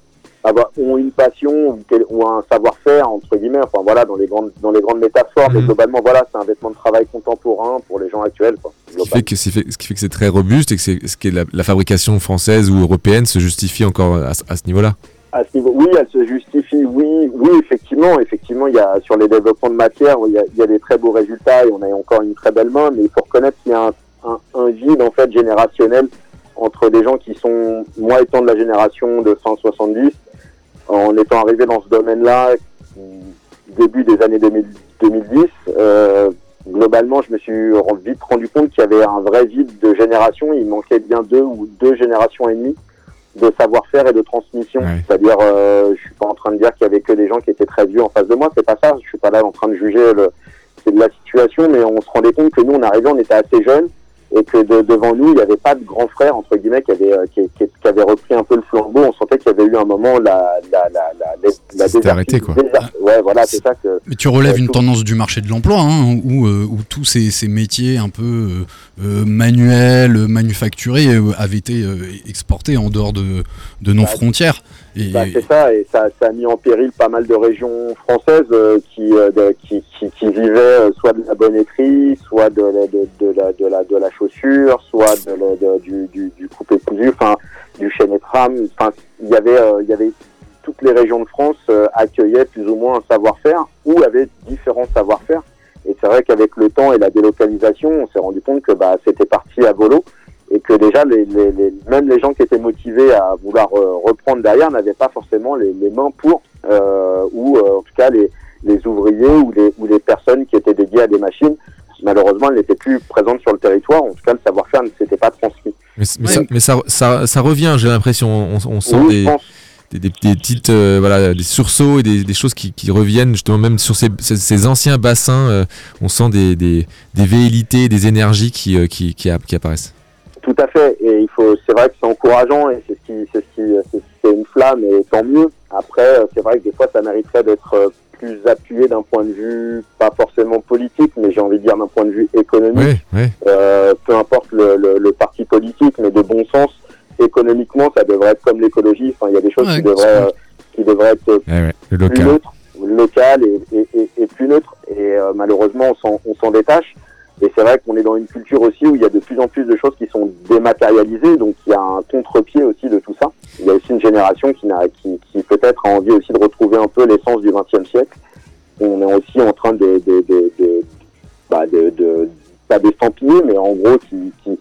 avoir, ont une passion ou, un savoir-faire entre guillemets enfin voilà dans les grandes dans les grandes métaphores mais Mhm. globalement voilà c'est un vêtement de travail contemporain pour les gens actuels quoi, ce qui, fait que, c'est fait- ce qui fait que c'est très robuste et que, c'est, ce qui est la, la fabrication française ou européenne se justifie encore à, ce- à ce niveau-là. à ce niveau oui elle se justifie oui oui effectivement effectivement il y a sur les développements de matière il y a, il y a des très beaux résultats et on a encore une très belle main mais il faut reconnaître qu'il y a un, un, un vide en fait générationnel entre des gens qui sont moi étant de la génération de fin 70 en étant arrivé dans ce domaine-là début des années 2000 2010 euh, globalement je me suis vite rendu compte qu'il y avait un vrai vide de génération. Il manquait bien deux ou deux générations et demie de savoir-faire et de transmission. Ouais. c'est-à-dire euh, je suis pas en train de dire qu'il y avait que des gens qui étaient très vieux en face de moi. C'est pas ça. Je suis pas là en train de juger le, c'est de la situation mais on se rendait compte que nous on arrivait on était assez jeunes et que de- devant nous il n'y avait pas de grand frère entre guillemets qui avait euh, qui, qui- qui avait repris un peu le flambeau on sentait qu'il y avait eu un moment la la la la, arrêté, quoi. déser- ouais voilà c'est ça que Mais tu relèves une tout- tendance du marché de l'emploi, hein, où, euh, où tous ces, ces métiers un peu euh, manuels, manufacturés, avaient été exportés en dehors de, de nos Bah, frontières. Bah, c'est ça, et ça, ça a mis en péril pas mal de régions françaises euh, qui, euh, qui, qui, qui vivaient euh, soit de la bonnetterie, soit de, la- de, de, la, de, la, de la chaussure, soit de, la- du, du, du coupé cousu, enfin du chaîne et tram. Enfin, il y avait, euh, il y avait toutes les régions de France euh, accueillaient plus ou moins un savoir-faire ou avaient différents savoir-faire. Et c'est vrai qu'avec le temps et la délocalisation, on s'est rendu compte que bah, c'était parti à volo et que déjà les, les, les- même les gens qui étaient motivés à vouloir euh, reprendre derrière n'avaient pas forcément les, les mains pour euh, ou euh, en tout cas les, les ouvriers ou les, ou les personnes qui étaient dédiées à des machines. Malheureusement elles n'étaient plus présentes sur le territoire. En tout cas le savoir-faire ne s'était pas transmis. Mais, ça, mais ça, ça, ça revient, j'ai l'impression. On, on sent oui, des, je pense. des, des- des petites euh, voilà des sursauts et des, des choses qui, qui reviennent justement même sur ces, ces, ces anciens bassins euh, on sent des, des, des énergies qui, euh, qui, qui, app- qui apparaissent Tout à fait, et il faut, c'est vrai que c'est encourageant et c'est ce qui, c'est ce qui, c'est, une flamme et tant mieux. Après, euh, c'est vrai que des fois, ça mériterait d'être euh, plus appuyé d'un point de vue pas forcément politique, mais j'ai envie de dire d'un point de vue économique. ouais ouais Euh, peu importe le, le, le parti politique, mais de bon sens, économiquement, ça devrait être comme l'écologie. Enfin, il y a des choses Ouais, qui devraient, euh, qui devraient être Ouais, le plus local. neutre, local et, et, et, et plus neutre. Et euh, malheureusement, on s'en- on s'en détache. Et c'est vrai qu'on est dans une culture aussi où il y a de plus en plus de choses qui sont dématérialisées, donc il y a un contre-pied aussi de tout ça. Il y a aussi une génération qui, n'a, qui, qui peut-être a envie aussi de retrouver un peu l'essence du XXe siècle. On est aussi en train de, de, de, de, bah, de, de pas d'estampiller, mais en gros qui, qui,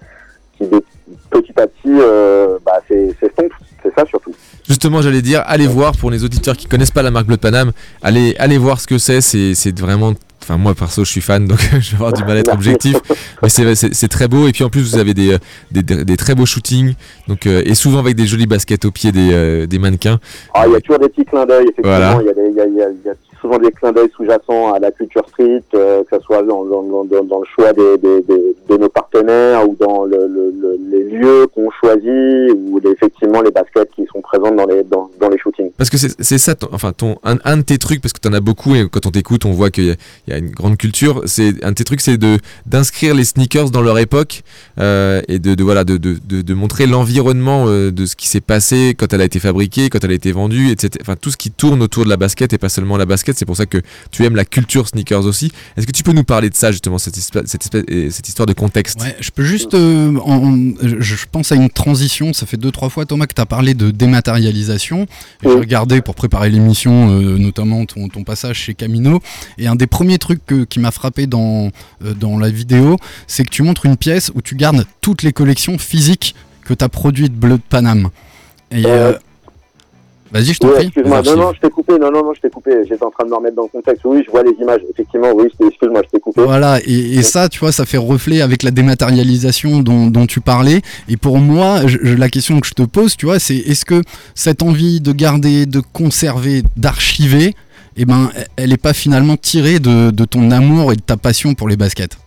qui de- petit à petit, euh, bah, c'est, c'est sombre. c'est ça surtout. Justement, j'allais dire, allez voir pour les auditeurs qui connaissent pas la marque Bleu de Paname, allez, allez voir ce que c'est. C'est, c'est vraiment. Enfin, moi perso, je suis fan, donc <laughs> je vais avoir du mal à être objectif. Mais c'est, très beau. Et puis en plus, vous avez des, euh, des, très beaux shootings. Donc, euh, et souvent avec des jolies baskets au pied des, euh, des mannequins. Ah, il y a toujours des petits clins d'œil, effectivement. Voilà. Il y, a des- il y, a, il y a- il y a souvent des clins d'œil sous-jacents à la culture street, euh, que ce soit dans, le choix de nos partenaires ou dans le, le- le- les lieux qu'on choisit ou effectivement les baskets qui sont présentes dans les, shootings. Parce que c'est, ça, enfin, un, de tes trucs, parce que tu en as beaucoup et quand on t'écoute, on voit qu'il y a, une grande culture. C'est un de tes trucs, c'est d'inscrire les sneakers dans leur époque euh, et de, voilà de, de montrer l'environnement euh, de ce qui s'est passé quand elle a été fabriquée, quand elle a été vendue, etc. Enfin, tout ce qui tourne autour de la basket et pas seulement la basket. C'est pour ça que tu aimes la culture sneakers aussi. Est-ce que tu peux nous parler de ça justement, cette, histoire- cette, espèce- et cette histoire de contexte? Ouais, je peux juste. euh, en- en- je, pense à une transition. Ça fait deux, trois fois, Thomas, que tu as parlé de dématérialisation. J'ai regardé pour préparer l'émission, euh, notamment ton, ton passage chez Camino. Et un des premiers trucs que- qui m'a frappé dans, euh, dans la vidéo, c'est que tu montres une pièce où tu gardes toutes les collections physiques que tu as produites Bleu de Paname. Et. Euh, Vas-y, je t'en Oui, prie. excuse-moi, non, non, je t'ai coupé, non, non, non, je t'ai coupé, j'étais en train de me remettre dans le contexte. Oui, je vois les images, effectivement, oui, excuse-moi, je t'ai coupé. Voilà, et, et ça, tu vois, ça fait reflet avec la dématérialisation dont, dont tu parlais. Et pour moi, je- la question que je te pose, tu vois, c'est est-ce que cette envie de garder, de conserver, d'archiver, eh ben, elle n'est pas finalement tirée de, de ton amour et de ta passion pour les baskets?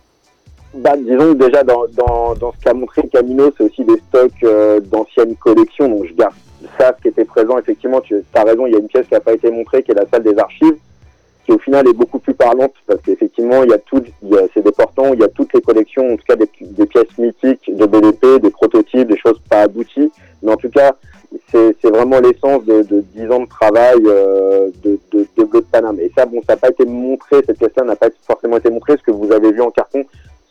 Bah, disons que déjà dans, dans, dans ce qu'a montré Camino, c'est aussi des stocks euh, d'anciennes collections. Donc je garde ça, ce qui était présent. Effectivement, tu as raison, il y a une pièce qui n'a pas été montrée, qui est la salle des archives, qui au final est beaucoup plus parlante parce qu'effectivement, il y a tout, c'est des portants, il y a toutes les collections, en tout cas des, des pièces mythiques de BDP, des prototypes, des choses pas abouties. Mais en tout cas, c'est vraiment l'essence de, de 10 ans de travail euh, de, de, de. Et ça, bon, ça n'a pas été montré, cette pièce-là n'a pas forcément été montrée. Ce que vous avez vu en carton,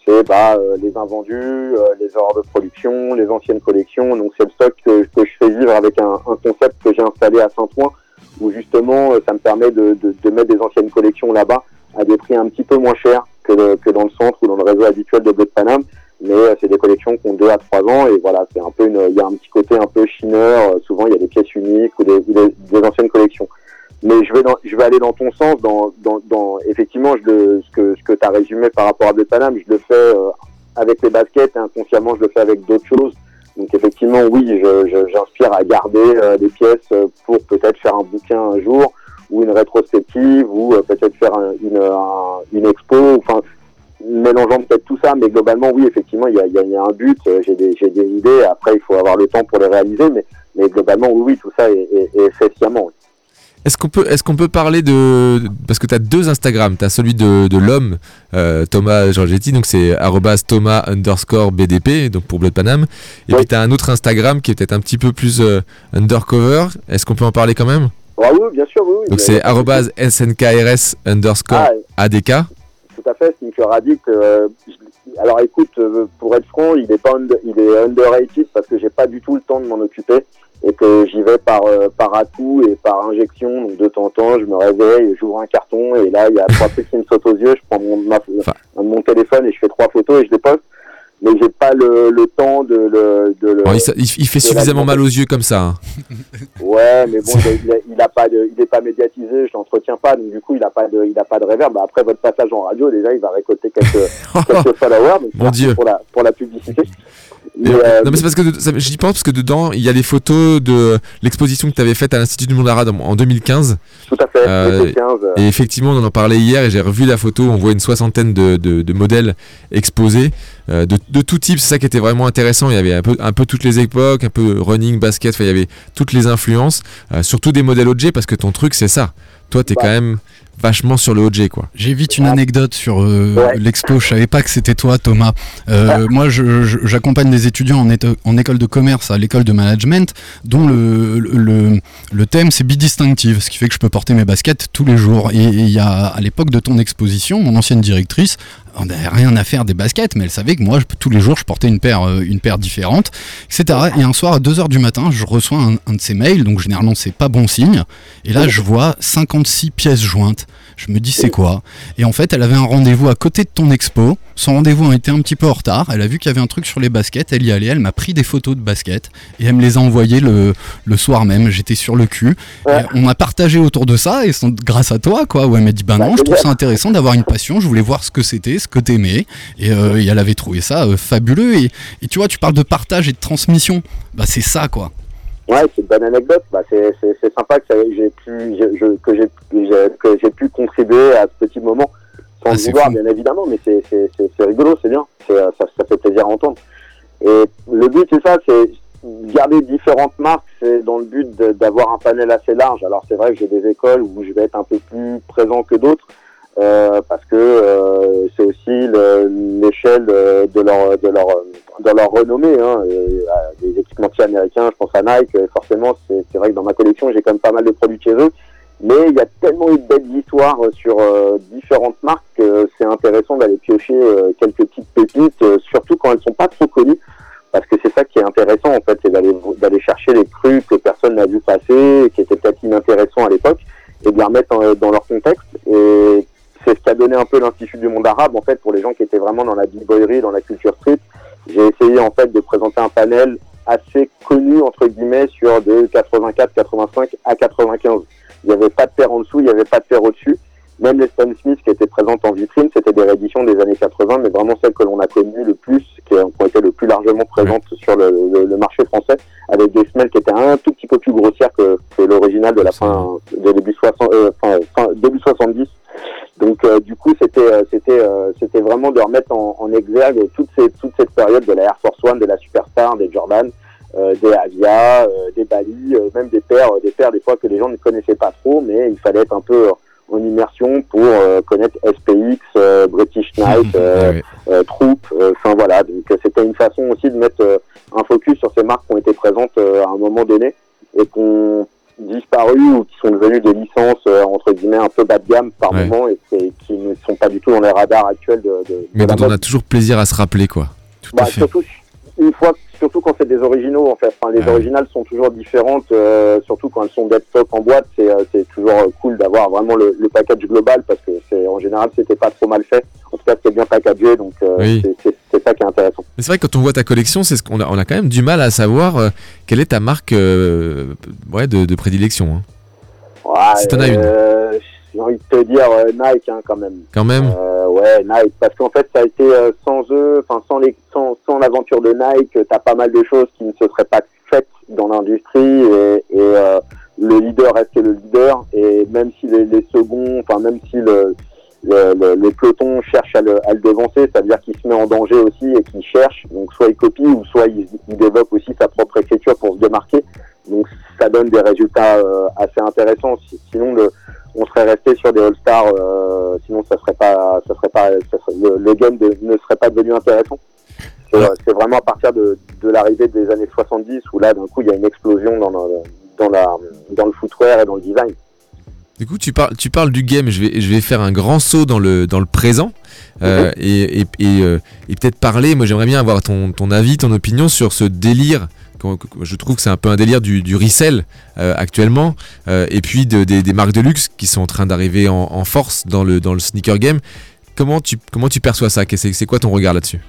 c'est bah, euh, les invendus, euh, les erreurs de production, les anciennes collections. Donc c'est le stock que, je fais vivre avec un, un concept que j'ai installé à Saint-Ouen, où justement euh, ça me permet de, de, de mettre des anciennes collections là-bas à des prix un petit peu moins chers que, que dans le centre ou dans le réseau habituel de Bleu de Paname. Mais c'est des collections qui ont deux à trois ans et voilà, c'est un peu une, il y a un petit côté un peu chineur. Souvent il y a des pièces uniques ou des, des anciennes collections. Mais je vais dans, je vais aller dans ton sens, dans, dans, dans effectivement je le, ce que ce que tu as résumé par rapport à Bleu je le fais euh, avec les baskets et inconsciemment je le fais avec d'autres choses. Donc effectivement oui, je, j'inspire à garder euh, des pièces euh, pour peut-être faire un bouquin un jour ou une rétrospective ou euh, peut-être faire un- une, un- une expo. Enfin mélangeant peut-être tout ça, mais globalement oui effectivement il y a, y a- y a un but. euh, J'ai des, j'ai des idées. Après il faut avoir le temps pour les réaliser, mais mais globalement oui, oui tout ça est, est, est fait sciemment. Est-ce qu'on peut, qu'on peut parler de. Parce que tu as deux Instagram. Tu as celui de, de l'homme, euh, Thomas Giorgetti, donc c'est Thomas underscore BDP, donc pour Bleu de Paname. Et Oui. puis tu as un autre Instagram qui est peut-être un petit peu plus euh, undercover. Est-ce qu'on peut en parler quand même? Ah oui, bien sûr, oui. oui. Donc c'est SNKRS underscore Ah, ADK. tout à fait, Sneaker Addict. euh, alors écoute, euh, pour être franc, il est pas under- il est underrated parce que j'ai pas du tout le temps de m'en occuper et que j'y vais par euh, par coup et par injection. Donc de temps en temps, je me réveille, j'ouvre un carton et là il y a trois <laughs> trucs qui me sautent aux yeux. Je prends mon ma- Enfin. mon téléphone et je fais trois photos et je les poste. Mais j'ai pas le, le temps de le de le. Bon, il, fait de la suffisamment mal aux yeux comme ça. hein. Ouais, mais bon, <laughs> il, a- il, pas de, il est pas médiatisé, je l'entretiens pas, donc du coup, il a pas de, il a pas de réverb. Bah, après votre passage en radio, déjà, il va récolter quelques, <laughs> quelques followers, donc Mon Dieu. pour la, pour la publicité. Mais, euh, non mais c'est parce que ça- j'y pense parce que dedans il y a les photos de l'exposition que tu avais faite à l'Institut du Monde Arabe en en 2015 tout à fait, euh, l'été 15, Et effectivement, on en parlait hier et j'ai revu la photo. On voit une soixantaine de, de- de modèles exposés de, de tout type. C'est ça qui était vraiment intéressant. Il y avait un peu, un peu toutes les époques, un peu running, basket. Enfin, il y avait toutes les influences, euh, surtout des modèles OG parce que ton truc, c'est ça. Toi, t'es Bah. quand même. vachement sur le OJ quoi. J'ai vite une anecdote sur euh, Ouais. l'expo. Je savais pas que c'était toi, Thomas. Euh, moi, je- je- j'accompagne des étudiants en, éto- en école de commerce à l'école de management, dont le, le, le- le thème c'est bidistinctive, ce qui fait que je peux porter mes baskets tous les jours. Et et il y a à l'époque de ton exposition, mon ancienne directrice, on n'avait rien à faire des baskets, mais elle savait que moi, je- tous les jours, je portais une paire, euh, une paire différente, etc. Et un soir à 2h du matin, je reçois un, un de ces mails, donc généralement c'est pas bon signe. Et là, je vois 56 pièces jointes. Je me dis c'est quoi Et en fait, elle avait un rendez-vous à côté de ton expo. Son rendez-vous a été un petit peu en retard. Elle a vu qu'il y avait un truc sur les baskets. Elle y allait. Elle m'a pris des photos de baskets et elle me les a envoyées le, le soir même. J'étais sur le cul. Ouais. On a partagé autour de ça et sans- grâce à toi, quoi. Où elle m'a dit bah Bah, non, je trouve ça intéressant d'avoir une passion. Je voulais voir ce que c'était, ce que t'aimais. Et, euh, et elle avait trouvé ça euh, fabuleux. Et, et tu vois, tu parles de partage et de transmission. Bah c'est ça, quoi. Ouais, c'est une bonne anecdote. Bah, c'est, sympa que ça- j'ai pu, je- je- que j'ai, que j'ai- pu contribuer à ce petit moment, sans Ah, vouloir, bien évidemment, mais c'est, c'est, c'est, rigolo, c'est bien. C'est, euh, ça, ça fait plaisir à entendre. Et le but, c'est ça, c'est garder différentes marques, c'est dans le but d'avoir un panel assez large. Alors, c'est vrai que j'ai des écoles où je vais être un peu plus présent que d'autres. euh, parce que euh, c'est aussi le- l'échelle euh, de leur de leur de leur renommée. Hein. Euh, des équipementiers américains, je pense à Nike, euh, forcément, c'est vrai que dans ma collection, j'ai quand même pas mal de produits chez eux. Mais il y a tellement eu de belles histoires euh, sur euh, différentes marques que c'est intéressant d'aller piocher euh, quelques petites pépites, euh, surtout quand elles sont pas trop connues. Parce que c'est ça qui est intéressant en fait, c'est d'aller chercher les trucs que personne n'a vu passer, qui étaient peut-être inintéressants à l'époque, et de les remettre dans leur contexte. Et c'est ce qui a donné un peu l'Institut du monde arabe en fait pour les gens qui étaient vraiment dans la b-boyerie, dans la culture. J'ai essayé en fait de présenter un panel assez connu entre guillemets sur de 84, 85 à 95. Il n'y avait pas de paire en dessous, il n'y avait pas de paire au-dessus. Même les Stan Smith qui étaient présentes en vitrine, c'était des rééditions des années 80, mais vraiment celles que l'on a connues le plus, qui ont été le plus largement présentes sur le, le- le marché français, avec des semelles qui étaient un tout petit peu plus grossières que, que l'original de la fin, de début 60, euh, fin- fin- début 70. Donc euh, du coup, c'était euh, c'était euh, c'était vraiment de remettre en, en exergue toute, ces, toute cette période de la Air Force One, de la Superstar, des Jordan, euh, des Avia, euh, des Bali, euh, même des paires, des paires des fois que les gens ne connaissaient pas trop, mais il fallait être un peu en immersion pour euh, connaître SPX, euh, British <laughs> Knight, euh, euh, Troop, euh, enfin voilà. Donc c'était une façon aussi de mettre euh, un focus sur ces marques qui ont été présentes euh, à un moment donné et qui ont disparu ou qui sont devenues des licences euh, entre guillemets un peu bas de gamme par Ouais. moment et qui, ne sont pas du tout dans les radars actuels de, de, de Mais la dont on a toujours plaisir à se rappeler quoi. Tout Bah, à fait. surtout une fois, surtout quand c'est des originaux en fait. Enfin, les ouais. originales sont toujours différentes, euh, surtout quand elles sont stock en boîte. C'est euh, c'est toujours cool d'avoir vraiment le, le package global parce que c'est en général c'était pas trop mal fait. En tout cas, c'était bien packagé, donc Oui. c'est- c'est c'est ça qui est intéressant. Mais c'est vrai que quand on voit ta collection, c'est ce qu'on a, on a quand même du mal à savoir euh, quelle est ta marque euh, ouais, de, de prédilection. hein. Ouais, Si t'en as une. euh, J'ai envie de te dire Nike hein, quand même. Quand même. Ouais, Nike, parce qu'en fait, ça a été sans eux, enfin sans les, sans, sans l'aventure de Nike, t'as pas mal de choses qui ne se seraient pas faites dans l'industrie et, et le leader reste le leader et même si les, les seconds, enfin même si le, le, le, le peloton cherche à le, à le devancer, ça veut dire qu'il se met en danger aussi et qu'il cherche, donc soit il copie ou soit il, il développe aussi sa propre écriture pour se démarquer. Donc ça donne des résultats euh, assez intéressants. Si- Sinon, le, on serait resté sur des All-Stars, euh, sinon ça serait pas, ça serait pas, ça serait- le, le game de- ne serait pas devenu intéressant. C'est Alors- c'est vraiment à partir de, de l'arrivée des années 70 où là, d'un coup, il y a une explosion dans, dans, la, dans le footwear et dans le design. Du coup, tu parles, tu parles du game. Je vais, je vais faire un grand saut dans le, dans le présent euh, et, et, et, euh, et peut-être parler. Moi, j'aimerais bien avoir ton, ton avis, ton opinion sur ce délire. Je trouve que c'est un peu un délire du, du resell euh, actuellement, euh, et puis de- des, des marques de luxe qui sont en train d'arriver en, en force dans le, dans le sneaker game. Comment tu, comment tu perçois ça? C'est quoi ton regard là-dessus?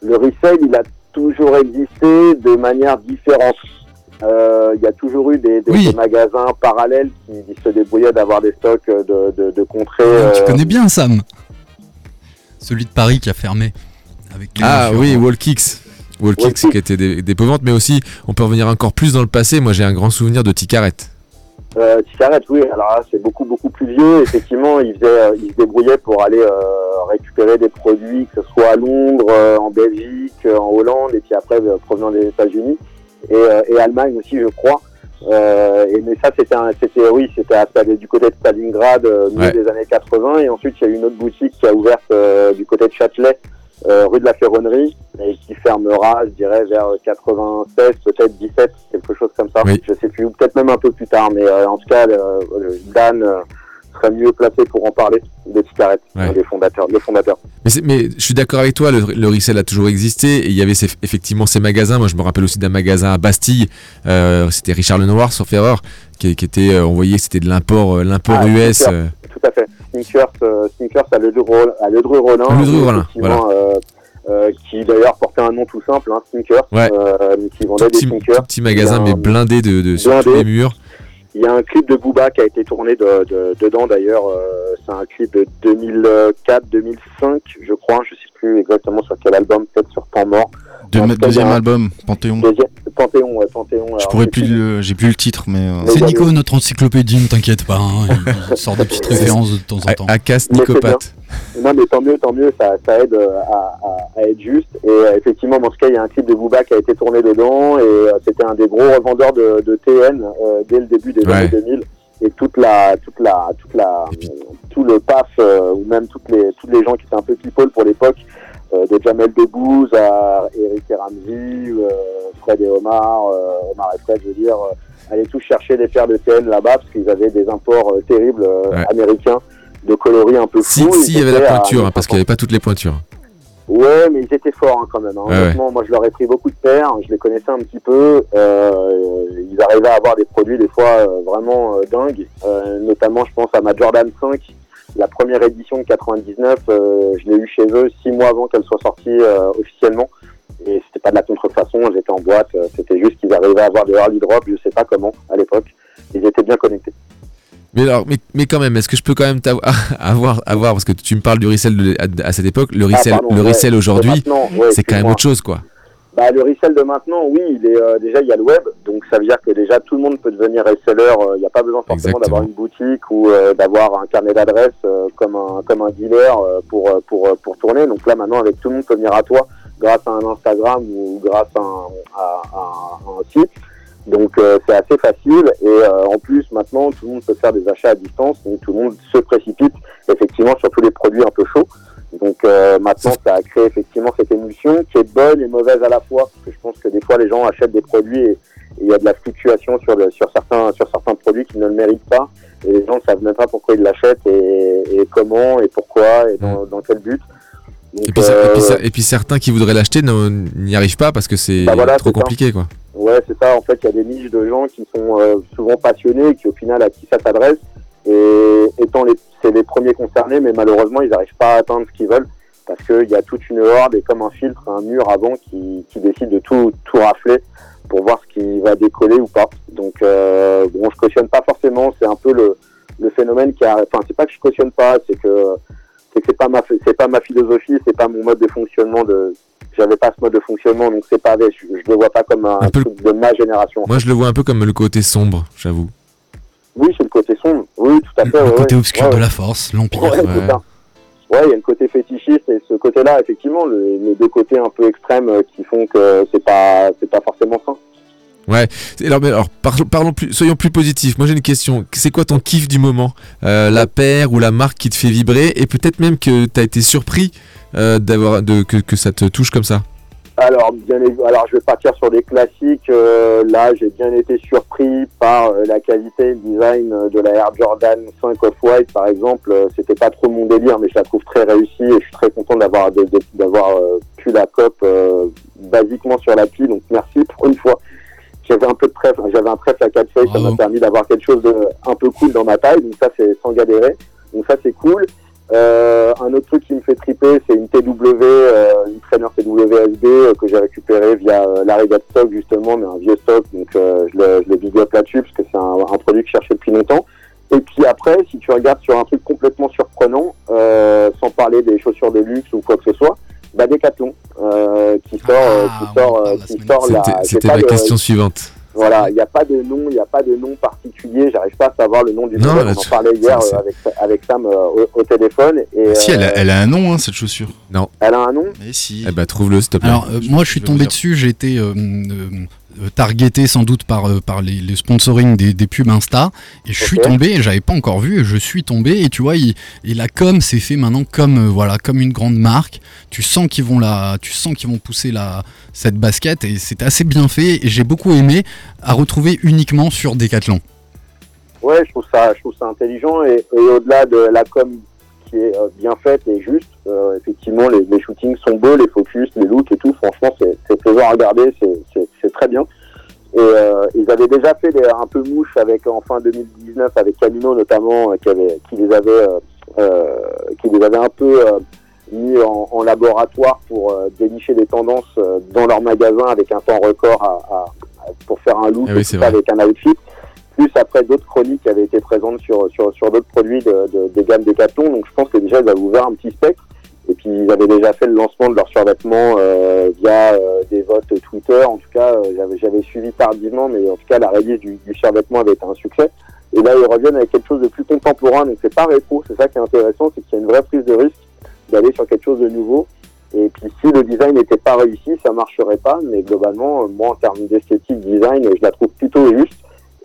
Le resale, il a toujours existé de manière différente. Euh, Il y a toujours eu des, des- Oui. des magasins parallèles qui, qui se débrouillaient d'avoir des stocks de, de, de contrées. Tu euh, connais bien Sam Celui de Paris qui a fermé. Avec Ah oui, Wallkicks. Wallkicks Wallkicks. qui était des, pauvantes, mais aussi on peut revenir encore plus dans le passé. Moi, j'ai un grand souvenir de Ticaret. Euh, Ticaret, oui, alors là, c'est beaucoup, beaucoup plus vieux. Effectivement, ils, faisaient, euh, ils se débrouillaient pour aller euh, récupérer des produits, que ce soit à Londres, euh, en Belgique, euh, en Hollande, et puis après, euh, provenant des États-Unis, et, euh, et Allemagne aussi, je crois. Euh, et, mais ça, c'était, un- c'était oui, c'était du côté de Stalingrad, euh, milieu Ouais. des années 80. Et ensuite, il y a eu une autre boutique qui a ouvert euh, du côté de Châtelet, euh, rue de la Ferronnerie, et qui fermera, je dirais, vers 96, peut-être 17, quelque chose comme ça. Oui. Je sais plus, ou peut-être même un peu plus tard. Mais euh, en tout cas, Dan euh, serait mieux placé pour en parler des cigarettes, Ouais. des fondateurs, le fondateur. Mais, je suis d'accord avec toi, le, le resell a toujours existé et il y avait ces- effectivement ces magasins. Moi, je me rappelle aussi d'un magasin à Bastille, euh, c'était Richard Lenoir, sauf erreur, qui, qui était, euh, on voyait c'était de l'import, euh, l'import Ah, US. Tout à fait. Sneakers, Sneakers à Ledru-Rollin. À Ledru-Rollin, À Ledru-Rollin, effectivement, euh, euh, qui d'ailleurs portait un nom tout simple, hein, Sneakers, Ouais. euh, qui tout, vendait des petit, sneakers. tout petit magasin, mais blindé de, de sur blindé. tous les murs. Il y a un clip de Booba qui a été tourné de, de- dedans d'ailleurs. euh, c'est un clip de 2004-2005, je crois. Je sais plus exactement sur quel album, peut-être sur Temps Mort. De- cas, deuxième un- album, Panthéon. Deuxième, Panthéon, ouais, Panthéon. Je alors, pourrais plus le, j'ai plus le titre, mais euh, C'est Nico, notre encyclopédie, ne t'inquiète pas. hein, il <laughs> sort des petites références de temps en temps. A- Acas Nicopathe. Non, mais tant mieux, tant mieux, ça, ça aide euh, à, à- à être juste. Et euh, effectivement, dans ce cas, il y a un clip de Booba qui a été tourné dedans, et euh, c'était un des gros revendeurs de, de TN euh, dès le début des Ouais. années 2000. Et toute la, toute la, toute la, puis- tout le PAF, euh, ou même toutes les, tous les gens qui étaient un peu people pour l'époque, de Jamel Debbouze à Eric et Ramsey, euh, Fred et Omar, euh, Omar et Fred, je veux dire, euh, allaient tous chercher des paires de TN là-bas parce qu'ils avaient des imports euh, terribles euh, Ouais. américains de coloris un peu Si, flous. si, il y avait la à pointure, hein, parce qu'il n'y 50. avait pas toutes les pointures. Ouais, mais ils étaient forts hein, quand même. Hein. Honnêtement, moi je leur ai pris beaucoup de paires, je les connaissais un petit peu. Euh, ils arrivaient à avoir des produits des fois euh, vraiment euh, dingues. Euh, notamment, je pense à ma Jordan 5, la première édition de 99. euh, je l'ai eu chez eux six mois avant qu'elle soit sortie euh, officiellement. Et c'était pas de la contrefaçon, j'étais en boîte. euh, C'était juste qu'ils arrivaient à avoir des early drops, je sais pas comment à l'époque. Ils étaient bien connectés. Mais alors, mais, mais quand même, est-ce que je peux quand même <laughs> avoir, avoir, parce que tu me parles du resell de- à, à cette époque, le Ah, resell, le ouais, aujourd'hui, ouais, c'est quand même autre chose, quoi. Bah, le resell de maintenant, oui, il est, euh, déjà il y a le web, donc ça veut dire que déjà tout le monde peut devenir reseller. euh, Il n'y a pas besoin forcément d'avoir une boutique ou euh, d'avoir un carnet d'adresses euh, comme un comme un dealer euh, pour pour pour tourner. Donc là maintenant, avec tout le monde peut venir à toi grâce à un Instagram ou grâce à un, à, à un site. Donc euh, c'est assez facile et euh, en plus maintenant tout le monde peut faire des achats à distance, donc tout le monde se précipite effectivement sur tous les produits un peu chauds. Donc euh, maintenant, ça a créé effectivement cette émulsion qui est bonne et mauvaise à la fois, parce que je pense que des fois les gens achètent des produits et et il y a de la fluctuation sur, le, sur, certains, sur certains produits qui ne le méritent pas, et les gens ne savent même pas pourquoi ils l'achètent et, et comment et pourquoi et dans, dans quel but. Donc, Et puis, et, puis euh, et puis certains qui voudraient l'acheter n'y arrivent pas parce que c'est Bah voilà, trop ça. compliqué, quoi. Ouais, c'est ça. En fait, il y a des niches de gens qui sont euh, souvent passionnés, qui au final à qui ça s'adresse. Et étant les, c'est les premiers concernés, mais malheureusement, ils n'arrivent pas à atteindre ce qu'ils veulent parce qu'il y a toute une horde et comme un filtre, un mur avant qui, qui décide de tout, tout rafler pour voir ce qui va décoller ou pas. Donc, euh, bon, je cautionne pas forcément. C'est un peu le, le phénomène qui a. Enfin, c'est pas que je cautionne pas, c'est que c'est que c'est pas ma c'est pas ma philosophie, c'est pas mon mode de fonctionnement de j'avais pas ce mode de fonctionnement donc c'est pas je, je le vois pas comme un, Un peu truc de ma génération. Moi, je le vois un peu comme le côté sombre, j'avoue. Oui, c'est le côté sombre. Oui, tout à fait. Le ouais, côté ouais. obscur Ouais, de ouais. la force, l'empire. Ouais, Ouais. Ouais, il y a le côté fétichiste et ce côté-là, effectivement, le- les deux côtés un peu extrêmes euh, qui font que c'est pas, c'est pas forcément sain. Alors, mais alors par- parlons plus, soyons plus positifs. Moi, j'ai une question. C'est quoi ton kiff du moment? Euh, La paire ou la marque qui te fait vibrer? Et peut-être même que tu as été surpris euh, d'avoir de, que, que ça te touche comme ça? Alors, bien, alors je vais partir sur des classiques. Euh, là, j'ai bien été surpris par euh, la qualité et le design euh, de la Air Jordan 5 Off-White, par exemple. Euh, C'était pas trop mon délire, mais je la trouve très réussie et je suis très content d'avoir d'avoir euh, pu la cop euh, basiquement sur l'appli. Donc, merci pour une fois. J'avais un peu de trèfle, j'avais un trèfle à 4 feuilles, ça m'a permis d'avoir quelque chose de un peu cool dans ma taille. Donc ça, c'est sans galérer. Donc ça, c'est cool. Euh, un autre truc qui me fait triper, c'est une TW, euh, une trainer TWSB euh, que j'ai récupéré via euh, l'Arigat Stock justement, mais un vieux stock, donc euh, je le, je le big up là-dessus parce que c'est un, un produit que je cherchais depuis longtemps. Et puis après, si tu regardes sur un truc complètement surprenant, euh, sans parler des chaussures de luxe ou quoi que ce soit, bah Decathlon euh, qui sort, euh, Ah, qui sort, la qui sort la. C'était de- question suivante. Voilà, il n'y a pas de nom, il n'y a pas de nom particulier. J'arrive pas à savoir le nom du Non, modèle. On en parlait hier euh, avec, avec Sam euh, au, au téléphone. Et, si, elle a, euh, elle a un nom, hein, cette chaussure. elle a un nom. Mais si. Eh bah, trouve-le, s'il te plaît. Alors, euh, moi, je suis tombé dessus, j'ai été euh, euh, euh, targeté sans doute par, euh, par les, les sponsoring des, des pubs Insta. Et je suis tombé, et j'avais pas encore vu, et je suis tombé. Et tu vois, il, et la com s'est fait maintenant comme, euh, voilà, comme une grande marque. Tu sens qu'ils vont, la, tu sens qu'ils vont pousser la, cette basket, et c'est assez bien fait. Et j'ai beaucoup aimé à retrouver uniquement sur Decathlon. Ouais, je trouve ça, je trouve ça intelligent et, et au-delà de la com qui est euh, bien faite et juste, euh, effectivement, les, les shootings sont beaux, les focus, les looks et tout. Franchement, c'est plaisant à regarder, c'est- très bien. Et euh, ils avaient déjà fait des, un peu mouche avec en fin 2019 avec Camino notamment, euh, qui, avait, qui les avait, euh, qui les avait un peu mis en, en laboratoire pour dénicher des tendances dans leur magasin avec un temps record à, à- à- pour faire un look oui, vrai. avec un outfit plus après d'autres chroniques qui avaient été présentes sur, sur, d'autres produits de, de, des gammes. Donc je pense que déjà ils avaient ouvert un petit spectre. Et puis ils avaient déjà fait le lancement de leurs survêtements euh, via euh, des votes Twitter. En tout cas, euh, j'avais, suivi tardivement, mais en tout cas la release du, du survêtement avait été un succès. Et là ils reviennent avec quelque chose de plus contemporain. Donc c'est pas rétro, c'est ça qui est intéressant, c'est qu'il y a une vraie prise de risque d'aller sur quelque chose de nouveau. Et puis si le design n'était pas réussi, ça marcherait pas. Mais globalement, moi en termes d'esthétique design, je la trouve plutôt juste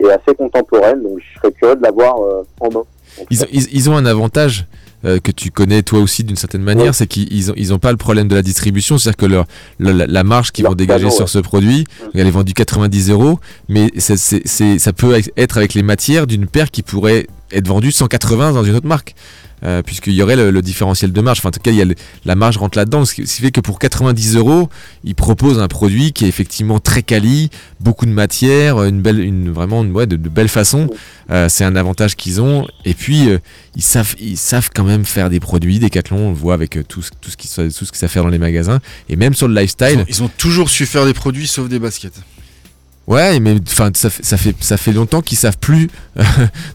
et assez contemporaine, donc je serais curieux de l'avoir euh, en main. Ils, ont- ils- ils ont un avantage euh, que tu connais toi aussi d'une certaine manière, Ouais. c'est qu'ils ils ont, ils ont pas le problème de la distribution, c'est-à-dire que leur, le- la, la marge qu'ils vont dégager cadeau, sur ouais. ce produit, elle est vendue 90 euros, mais c'est- c'est- c'est- ça peut être avec les matières d'une paire qui pourrait être vendue 180 dans une autre marque. Euh, puisqu'il y aurait le, le différentiel de marge. Enfin, en tout cas, il y a la marge rentre là-dedans. Ce qui fait que pour 90 euros, ils proposent un produit qui est effectivement très quali, beaucoup de matière, une belle, une, vraiment une, ouais, de, de belle façon. Euh, c'est un avantage qu'ils ont. Et puis, euh, ils, savent, ils savent quand même faire des produits. Decathlon, on le voit avec euh, tout, ce- tout, ce qui, tout ce que ça fait dans les magasins. Et même sur le lifestyle. ils ont toujours su faire des produits sauf des baskets. Ouais, mais enfin, ça, fait, ça, fait, ça fait longtemps qu'ils savent plus euh,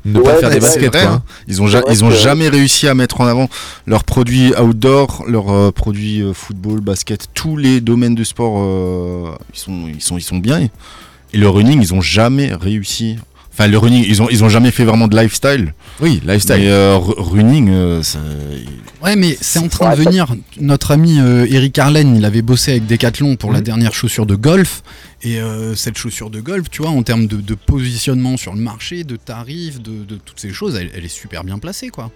ne pas faire des baskets. vrai, quoi, hein. Ils ont, ja- ils ont jamais réussi à mettre en avant leurs produits outdoor, leurs euh, produits euh, football, basket, tous les domaines de sport, euh, ils, sont, ils, sont, ils sont bien. Et le running, ils ont jamais réussi. Enfin, le running, ils ont, ils ont jamais fait vraiment de lifestyle. Oui, lifestyle. Mais euh, ru- running, euh, ça- Ouais, mais c'est en train de venir. Notre ami euh, Eric Arlen, il avait bossé avec Decathlon pour la Mhm. dernière chaussure de golf. Et euh, cette chaussure de golf, tu vois, en termes de, de positionnement sur le marché, de tarifs, de, de toutes ces choses, elle, elle est super bien placée, quoi.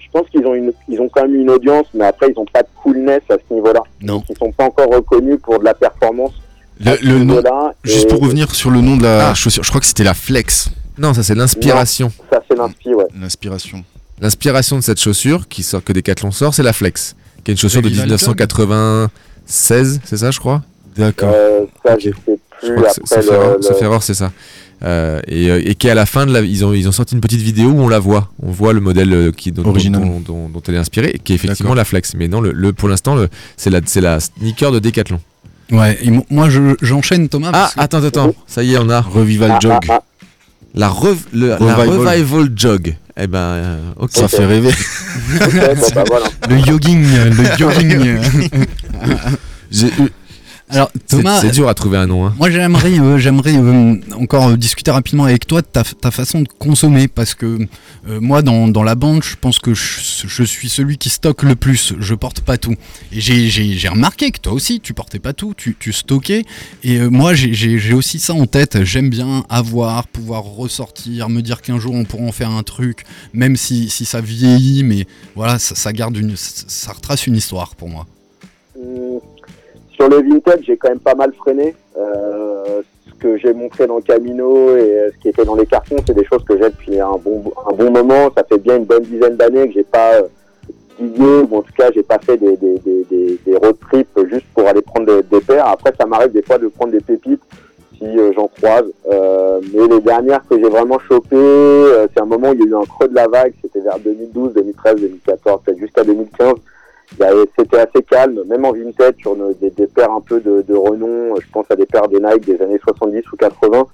Je pense qu'ils ont, une, ils ont quand même une audience, mais après ils n'ont pas de coolness à ce niveau-là. Non. Donc, ils sont pas encore reconnus pour de la performance. Le, nom, juste Et pour revenir sur le nom de la Ah. chaussure, je crois que c'était la Flex, Non, ça c'est l'inspiration. Ça c'est ouais. l'inspiration. L'inspiration de cette chaussure qui sort, que Decathlon sort, c'est la Flex, qui est une chaussure de Rival Club. 1996, c'est ça, je crois. D'accord. Euh, ça Ok. je sais Je plus que le, erreur, c'est ça. Euh, et, euh, et qui à la fin de la, ils ont ils ont sorti une petite vidéo où on la voit, on voit le modèle qui dont, Original. dont, dont- dont elle est inspirée, qui est effectivement la Flex. Mais non, le, le- pour l'instant, c'est la c'est la sneaker de Decathlon. Ouais, et mo- moi je- j'enchaîne Thomas. Ah, parce que- attends, attends, ça y est, on a Revival Ah, Jog. ah, ah. la, rev- le- la Revival. revival jog. Eh ben, euh, ok. Ça fait rêver. <laughs> Bon, bah, voilà. le jogging, le <laughs> jogging. <laughs> Alors c'est- Thomas, c'est dur à trouver un nom. Hein. Moi j'aimerais euh, j'aimerais euh, encore euh, discuter rapidement avec toi de ta, ta façon de consommer parce que euh, moi dans, dans la bande je pense que je, je suis celui qui stocke le plus, je porte pas tout. Et j'ai- j'ai j'ai remarqué que toi aussi tu portais pas tout, tu, tu stockais et euh, moi j'ai- j'ai j'ai aussi ça en tête, j'aime bien avoir, pouvoir ressortir, me dire qu'un jour on pourra en faire un truc, même si, si ça vieillit mais voilà ça, ça garde une ça, ça retrace une histoire pour moi. Sur le vintage, j'ai quand même pas mal freiné. Euh, ce que j'ai montré dans Camino et euh, ce qui était dans les cartons, c'est des choses que j'ai depuis un bon, moment. Ça fait bien une bonne dizaine d'années que j'ai pas euh, digué, ou en tout cas, j'ai pas fait des, road trips juste pour aller prendre des, paires. Après, ça m'arrive des fois de prendre des pépites si j'en croise. Mais les dernières que j'ai vraiment chopées, c'est un moment où il y a eu un creux de la vague. C'était vers 2012, 2013, 2014, peut-être jusqu'à 2015. Avait- C'était assez calme, même en vintage, sur nos- des, des paires un peu de, de renom. Je pense à des paires de Nike des années 70 ou 80,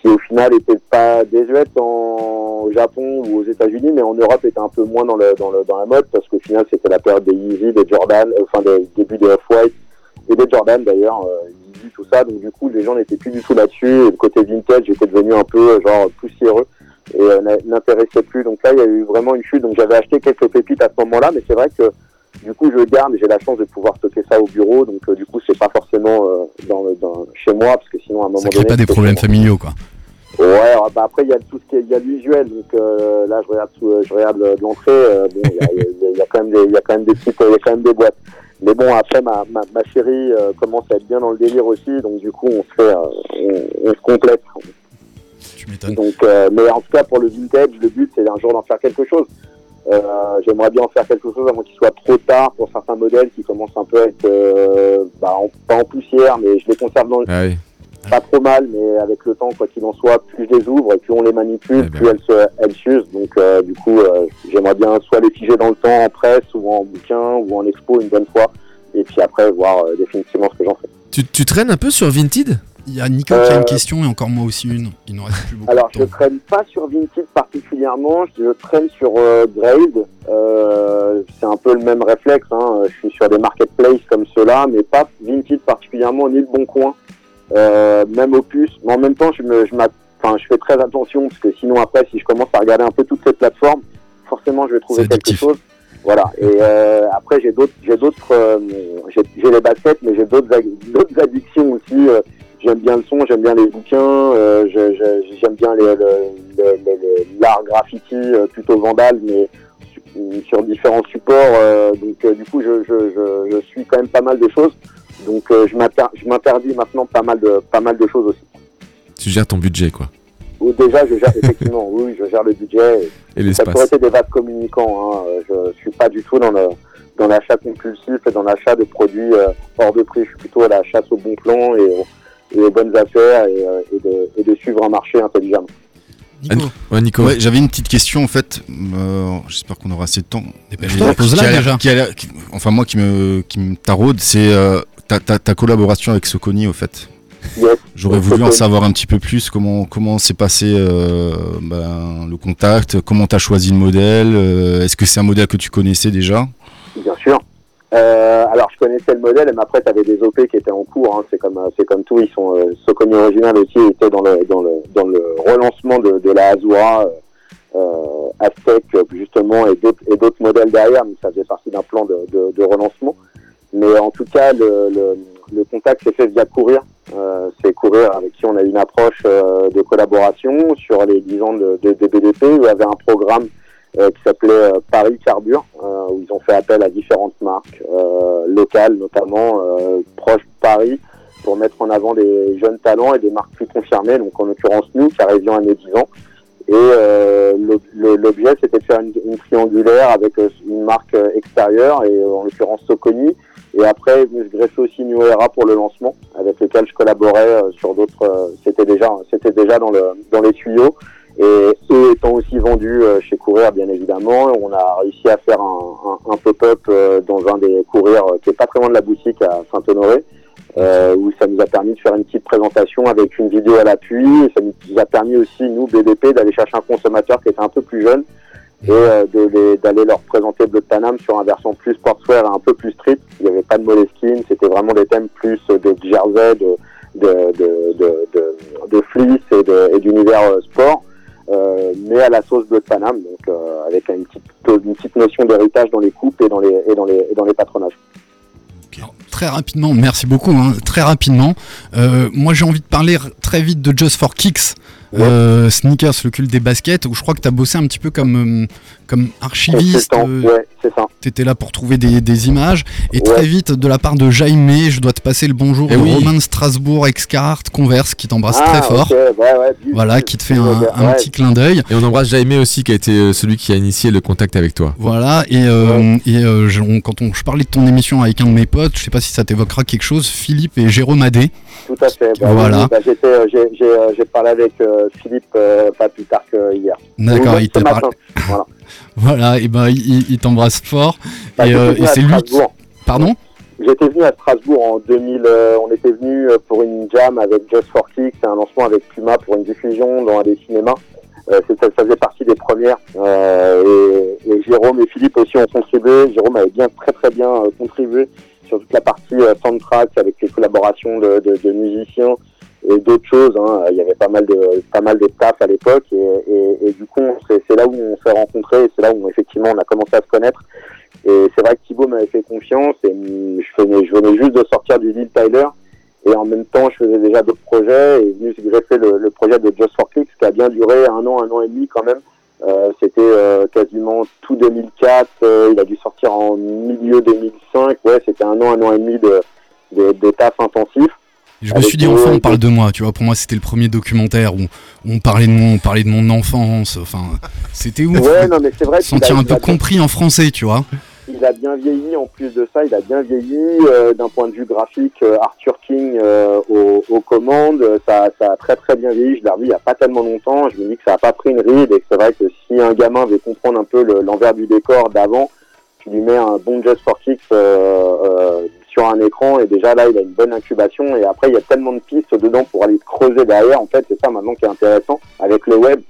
qui au final étaient pas désuètes en au Japon ou aux États-Unis, mais en Europe étaient un peu moins dans, le, dans, le, dans la mode, parce qu'au final c'était la période des Yeezy, des Jordan, enfin des débuts des Off-White et des Jordan d'ailleurs, euh, Yeezy, tout ça. Donc du coup, les gens n'étaient plus du tout là-dessus. Et le côté vintage était devenu un peu genre poussiéreux et euh, n'intéressait plus. Donc là, il y a eu vraiment une chute. Donc j'avais acheté quelques pépites à ce moment-là, mais c'est vrai que Du coup, je garde, j'ai la chance de pouvoir stocker ça au bureau, donc euh, du coup, c'est pas forcément euh, dans, dans- chez moi, parce que sinon, à un moment Ça donné. crée pas des problèmes familiaux, quoi. Ouais, alors, bah, après, il y a tout ce qui est, il y a l'usuel, donc euh, là, je regarde, sous- euh, je regarde le- de l'entrée, bon, il y a, y y quand même des, il y a quand même des petites, il y a quand même des boîtes. Mais bon, après, ma, ma, ma chérie euh, commence à être bien dans le délire aussi, donc du coup, on se fait, on, on se complète. Tu m'étonnes. Donc, mais en tout cas, pour le vintage, le but, c'est un jour d'en faire quelque chose. Euh, J'aimerais bien en faire quelque chose avant qu'il soit trop tard pour certains modèles qui commencent un peu à être, euh, bah, en- pas en poussière, mais je les conserve dans, Ah oui. pas trop mal, mais avec le temps, quoi qu'il en soit, plus je les ouvre et plus on les manipule, Eh plus elles se, elles s'usent. Donc, euh, du coup, j'aimerais bien soit les figer dans le temps en presse, ou en bouquin, ou en expo une bonne fois, et puis après voir définitivement ce que j'en fais. Tu, tu traînes un peu sur Vinted? Il y a Nico qui a Euh, une question et encore moi aussi une. Il nous reste plus beaucoup Alors, de je temps. traîne pas sur Vinted particulièrement, je traîne sur euh, Grade. Euh, c'est un peu le même réflexe. Hein. Je suis sur des marketplaces comme ceux-là, mais pas Vinted particulièrement, ni le Bon Coin, euh, même Opus. Mais en même temps, je, me, je, m'att- enfin, je fais très attention parce que sinon, après, si je commence à regarder un peu toutes ces plateformes, forcément, je vais trouver quelque addictif. chose. Voilà. Et euh, après, j'ai d'autres, j'ai d'autres, euh, j'ai, les baskets, mais j'ai d'autres addictions aussi. J'aime bien le son, j'aime bien les bouquins, euh, j'aime bien les- le- le- le- le- l'art graffiti euh, plutôt vandal, mais su- sur différents supports. euh, donc euh, du coup, je, je, je, je suis quand même pas mal de choses. Donc je m'inter- je m'interdis maintenant pas mal de pas mal de choses aussi. Tu gères ton budget, quoi. Ou déjà, je gère effectivement, <laughs> oui, je gère le budget. Et Ça pourrait être des vases communicants. Hein. Je suis pas du tout dans le dans l'achat compulsif et dans l'achat de produits hors de prix. Je suis plutôt à la chasse au bon plan et, et aux bonnes affaires et, euh, et de, et de suivre un marché intelligemment. Nico, Ouais, Nico. Ouais, j'avais une petite question en fait. euh, J'espère qu'on aura assez de temps. l'air- qui- enfin moi qui me qui me taraude, c'est euh, ta, ta, ta collaboration avec Soconi au fait. Yes. J'aurais voulu en savoir un petit peu plus comment comment s'est passé euh, ben, le contact, comment tu as choisi le modèle, euh, est-ce que c'est un modèle que tu connaissais déjà? Bien sûr. Euh, alors je connaissais le modèle, mais après tu avais des OP qui étaient en cours. Hein. C'est comme euh, c'est comme tout. Ils sont euh, original aussi était dans le dans le dans le relancement de, de la Azura, euh, euh, Aztec justement et d'autres et d'autres modèles derrière. Donc ça faisait partie d'un plan de, de, de relancement. Mais en tout cas, le, le, le contact s'est fait via Courir. Euh, c'est Courir avec qui on a une approche euh, de collaboration sur les 10 ans de, de, de BDP. où Il y avait un programme qui s'appelait euh, Paris Carbure, euh, où ils ont fait appel à différentes marques euh, locales, notamment euh, proches de Paris, pour mettre en avant des jeunes talents et des marques plus confirmées. Donc en l'occurrence nous, qui arrivions à nos 10 ans. Et euh, l'objet, c'était de faire une, une triangulaire avec euh, une marque euh, extérieure, et euh, en l'occurrence Soconi. Et après, je greffais aussi New Era pour le lancement, avec lequel je collaborais euh, sur d'autres. euh, c'était déjà, c'était déjà dans le dans les tuyaux. Et étant aussi vendus euh, chez Courir, bien évidemment, on a réussi à faire un, un, un pop-up euh, dans un des Courir euh, qui est pas très loin de la boutique à Saint-Honoré, euh, où ça nous a permis de faire une petite présentation avec une vidéo à l'appui. Et ça nous a permis aussi, nous, BDP, d'aller chercher un consommateur qui était un peu plus jeune et euh, d'aller leur présenter Blood Panam sur un versant plus sportswear et un peu plus street. Il n'y avait pas de moleskine, c'était vraiment des thèmes plus de jersey, de, de, de, de, de, fleece et d'univers sport. Mais à la sauce Blood Panam, donc euh, avec une petite, notion d'héritage dans les coupes et dans les, et dans les, et dans les patronages. Très rapidement, merci beaucoup. hein, très rapidement, euh, moi j'ai envie de parler très vite de Just for Kicks, euh, Sneakers, le culte des baskets, où je crois que tu as bossé un petit peu comme, euh, comme archiviste. Euh, ouais, c'est ça. tu étais là pour trouver des, des images. Et Ouais. très vite, de la part de Jaime, je dois te passer le bonjour Eh de oui. Romain de Strasbourg, ex-carte, Converse, qui t'embrasse Ah, très fort. ok, ouais, ouais, dis- Voilà, qui te fait un, ouais, un ouais. petit clin d'œil. Et on embrasse Jaime aussi, qui a été celui qui a initié le contact avec toi. Voilà, et, euh, et euh, je- on- quand on, je parlais de ton émission avec un de mes potes, je sais pas si ça t'évoquera quelque chose, Philippe et Jérôme Adé. Tout à fait. Bah, Voilà. bah, euh, j'ai, j'ai, euh, j'ai parlé avec euh, Philippe pas plus tard que hier. D'accord, il t'a parlé. Voilà. <laughs> Voilà, et ben il, il t'embrasse fort. Bah, et c'est lui qui. Pardon? J'étais venu à Strasbourg en 2000. euh, on était venu pour une jam avec Just for Kicks, c'est un lancement avec Puma pour une diffusion dans des cinémas. Euh, c'était- ça faisait partie des premières. Euh, et, et Jérôme et Philippe aussi ont contribué. Jérôme avait bien très très bien contribué sur toute la partie euh, soundtrack avec les collaborations de, musiciens et d'autres choses. hein. Il y avait pas mal de pas mal de taf à l'époque et, du coup c'est là où on s'est rencontrés et c'est là où effectivement on a commencé à se connaître. Et c'est vrai que Thibaut m'avait fait confiance et je venais, juste de sortir du deal Tyler. Et en même temps, je faisais déjà d'autres projets et se greffer le, le projet de Just for Clicks qui a bien duré un an, un an et demi quand même. Euh, C'était euh, quasiment tout 2004. euh, il a dû sortir en milieu 2005. Ouais, c'était un an, un an et demi de, de, de taf intensif. Je me suis dit, enfin, on parle de moi, tu vois. Pour moi, c'était le premier documentaire où, on parlait de moi, on parlait de mon enfance. Enfin, c'était ouf. Ouais, non, mais c'est vrai qu'il Sentir un peu compris en français, tu vois. Il a bien vieilli en plus de ça, il a bien vieilli euh, d'un point de vue graphique. euh, Arthur King euh, aux, commandes, ça, a très très bien vieilli. Je l'ai revu il y a pas tellement longtemps. Je me dis que ça a pas pris une ride et que c'est vrai que si un gamin veut comprendre un peu le- l'envers du décor d'avant, tu lui mets un bon Just for sur un écran et déjà là il a une bonne incubation et après il y a tellement de pistes dedans pour aller creuser derrière. En fait c'est ça maintenant qui est intéressant avec le web,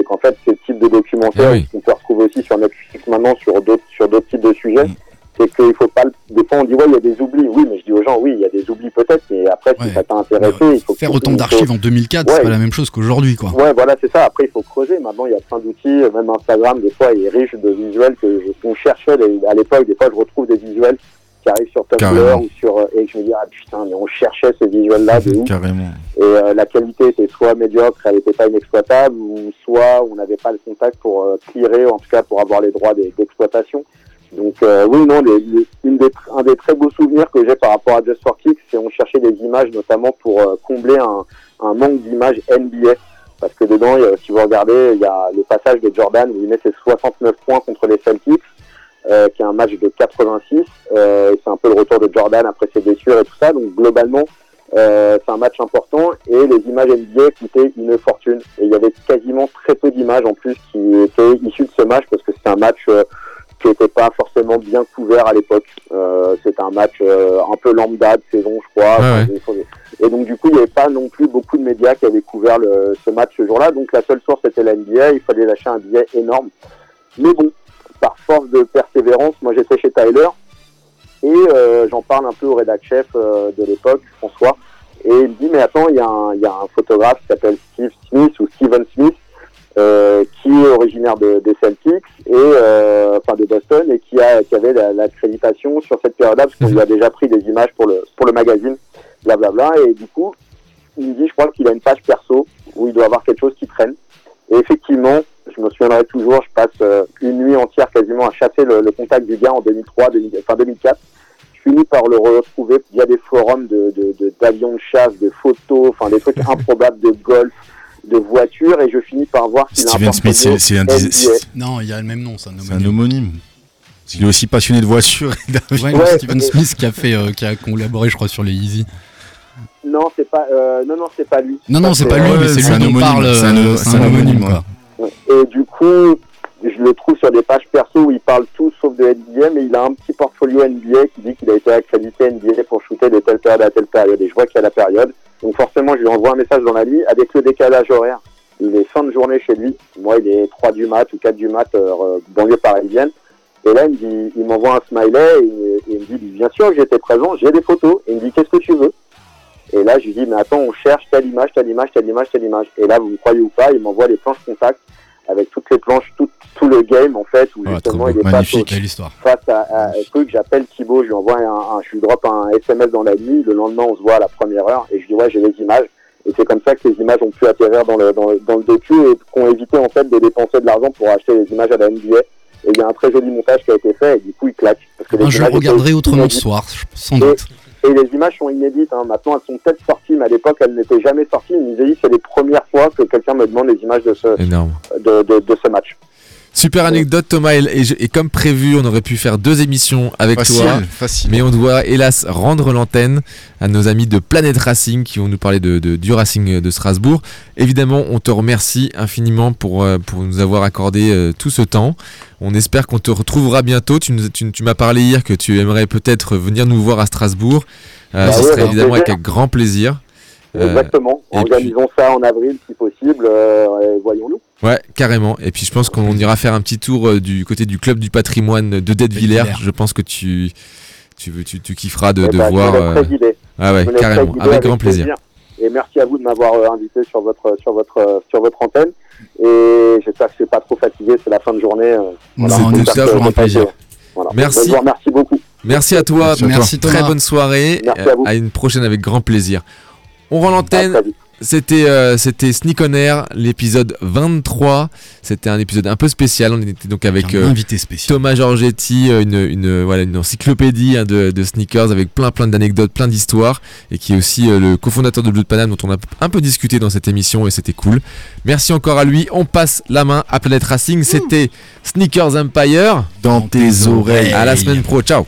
c'est qu'en fait ce type de documentaire Ah oui. qu'on peut retrouver aussi sur Netflix maintenant sur d'autres sur d'autres types de sujets. Mm. C'est qu'il faut pas. Des fois, on dit ouais, il y a des oublis. Oui, mais je dis aux gens, oui, il y a des oublis peut-être, mais après, si ça t'a intéressé, il faut Faire autant faut- d'archives en 2004, Ouais. c'est pas la même chose qu'aujourd'hui, quoi. Ouais, voilà, c'est ça. Après, il faut creuser. Maintenant, il y a plein d'outils. Même Instagram, des fois, il est riche de visuels que je, qu'on cherchait à l'époque. Des fois, je retrouve des visuels qui arrivent sur Tumblr ou sur euh, et je me dis ah putain, mais on cherchait ces visuels-là de ouf. Carrément. Et euh, la qualité était soit médiocre, elle n'était pas inexploitable, ou soit on n'avait pas le contact pour euh, clearer, en tout cas pour avoir les droits d'exploitation. Donc euh, oui, non, les- les- une des, un des très beaux souvenirs que j'ai par rapport à Just for Kicks, c'est on cherchait des images notamment pour combler un, un manque d'images NBA. Parce que dedans, si vous regardez, il y a le passage de Jordan où il met ses 69 points contre les Celtics, euh, qui est un match de 86. Euh, c'est un peu le retour de Jordan après ses blessures et tout ça. Donc globalement, euh, c'est un match important et les images NBA coûtaient une fortune. Et il y avait quasiment très peu d'images en plus qui étaient issues de ce match parce que c'était un match euh, qui n'était pas forcément bien couvert à l'époque. Euh, c'était un match euh, un peu lambda de saison, je crois. Ouais, Et donc du coup, il n'y avait pas non plus beaucoup de médias qui avaient couvert le, ce match ce jour-là. Donc la seule source était la NBA. Il fallait lâcher un billet énorme. Mais bon, par force de persévérance, moi j'étais chez Tyler et euh, j'en parle un peu au rédac chef euh, de l'époque, François. Et il me dit mais attends, il y, a un- il y a un photographe qui s'appelle Steve Smith ou Steven Smith euh, qui est originaire de, des Celtics et euh, enfin de Boston et qui a qui avait la- l'accréditation sur cette période-là parce qu'on lui a déjà pris des images pour le pour le magazine, blablabla. Et du coup, il me dit je crois qu'il a une page perso où il doit avoir quelque chose qui traîne. Et effectivement, je me souviendrai toujours, je passe euh, une nuit entière quasiment à chasser le, le contact du gars en 2003, 2000, enfin 2004. Je finis par le retrouver via des forums de, de, de- d'avions de chasse, de photos, enfin des trucs <laughs> improbables de golf, de voitures, et je finis par voir qu'il a un Steven Smith, c'est un, Non, il y a le même nom, c'est un homonyme. Il est aussi passionné de voitures et d'avions. Ouais, Ouais, Steven Smith qui a fait, euh, qui a collaboré, je crois, sur les Easy. Non, c'est pas, euh, non, non, c'est pas lui. Non, non, c'est pas lui, mais c'est un lui dont on homonyme, parle. c'est un- c'est un homonyme, quoi. Et du coup, je le trouve sur des pages perso où il parle tout sauf de NBA, mais il a un petit portfolio NBA qui dit qu'il a été accrédité NBA pour shooter de telle période à telle période. Et je vois qu'il y a la période. Donc forcément, je lui envoie un message dans la nuit avec le décalage horaire. Il est fin de journée chez lui. Moi, il est 3 du mat ou 4 du mat, euh, banlieue parisienne. Et là, il m'envoie un smiley et, il me dit, bien sûr j'étais présent, j'ai des photos. Et il me dit, qu'est-ce que tu veux? Et là, je lui dis, mais attends, on cherche telle image, telle image, telle image, telle image. Et là, vous me croyez ou pas, il m'envoie les planches contact avec toutes les planches, tout, tout le game en fait, où Ah, justement il est face, magnifique. au- Quelle histoire. face à, à un truc. J'appelle Thibaut, je lui envoie un, un- je lui drop un SMS dans la nuit. Le lendemain, on se voit à la première heure et je dis ouais, j'ai les images. Et c'est comme ça que les images ont pu atterrir dans le, dans le, dans le docu et qu'on évité en fait de dépenser de l'argent pour acheter les images à la NBA. Et il y a un très joli montage qui a été fait et du coup il claque. Parce que les je regarderai autrement ce soir, sans doute. Et les images sont inédites. Hein. Maintenant, elles sont peut-être sorties, mais à l'époque, elles n'étaient jamais sorties. Il me dit c'est les premières fois que quelqu'un me demande les images de ce, Énorme. de, de, de ce match. Super anecdote Thomas et, et je- et comme prévu on aurait pu faire deux émissions avec Facile, toi facile. mais on doit hélas rendre l'antenne à nos amis de Planète Racing qui vont nous parler de, de- du Racing de Strasbourg. Évidemment on te remercie infiniment pour, euh, pour nous avoir accordé euh, tout ce temps. On espère qu'on te retrouvera bientôt. Tu, nous- tu- tu m'as parlé hier que tu aimerais peut-être venir nous voir à Strasbourg. Euh, Bah ce serait évidemment avec grand plaisir. Euh, Exactement. et Organisons ça en avril si possible. euh, voyons-nous. Ouais, carrément. Et puis je pense qu'on ira faire un petit tour euh, du côté du club du patrimoine de Dettevillers. Je pense que tu, tu, veux- tu, tu kifferas de, Eh de ben, voir. Euh. Ah ouais, carrément. Avec grand plaisir. Et merci à vous de m'avoir euh, invité sur votre sur votre euh, sur votre antenne. Et j'espère que je suis pas trop fatigué. C'est la fin de journée. euh, Non, on est un plaisir. Voilà. Merci. Merci beaucoup. Merci à toi. Merci à toi. Très bonne soirée. Merci à vous. à une prochaine avec grand plaisir. On rend À l'antenne. C'était euh, c'était Sneak on Air, l'épisode 23. C'était un épisode un peu spécial. On était donc avec Un euh. Thomas Giorgetti, euh, une, une, voilà, une encyclopédie hein, de, de sneakers avec plein plein d'anecdotes, plein d'histoires, et qui est aussi euh, le cofondateur de Blue de Paname dont on a un peu discuté dans cette émission et c'était cool. Merci encore à lui. On passe la main à Planet Racing. C'était Sneakers Empire. Dans tes oreilles. À la semaine pro. Ciao.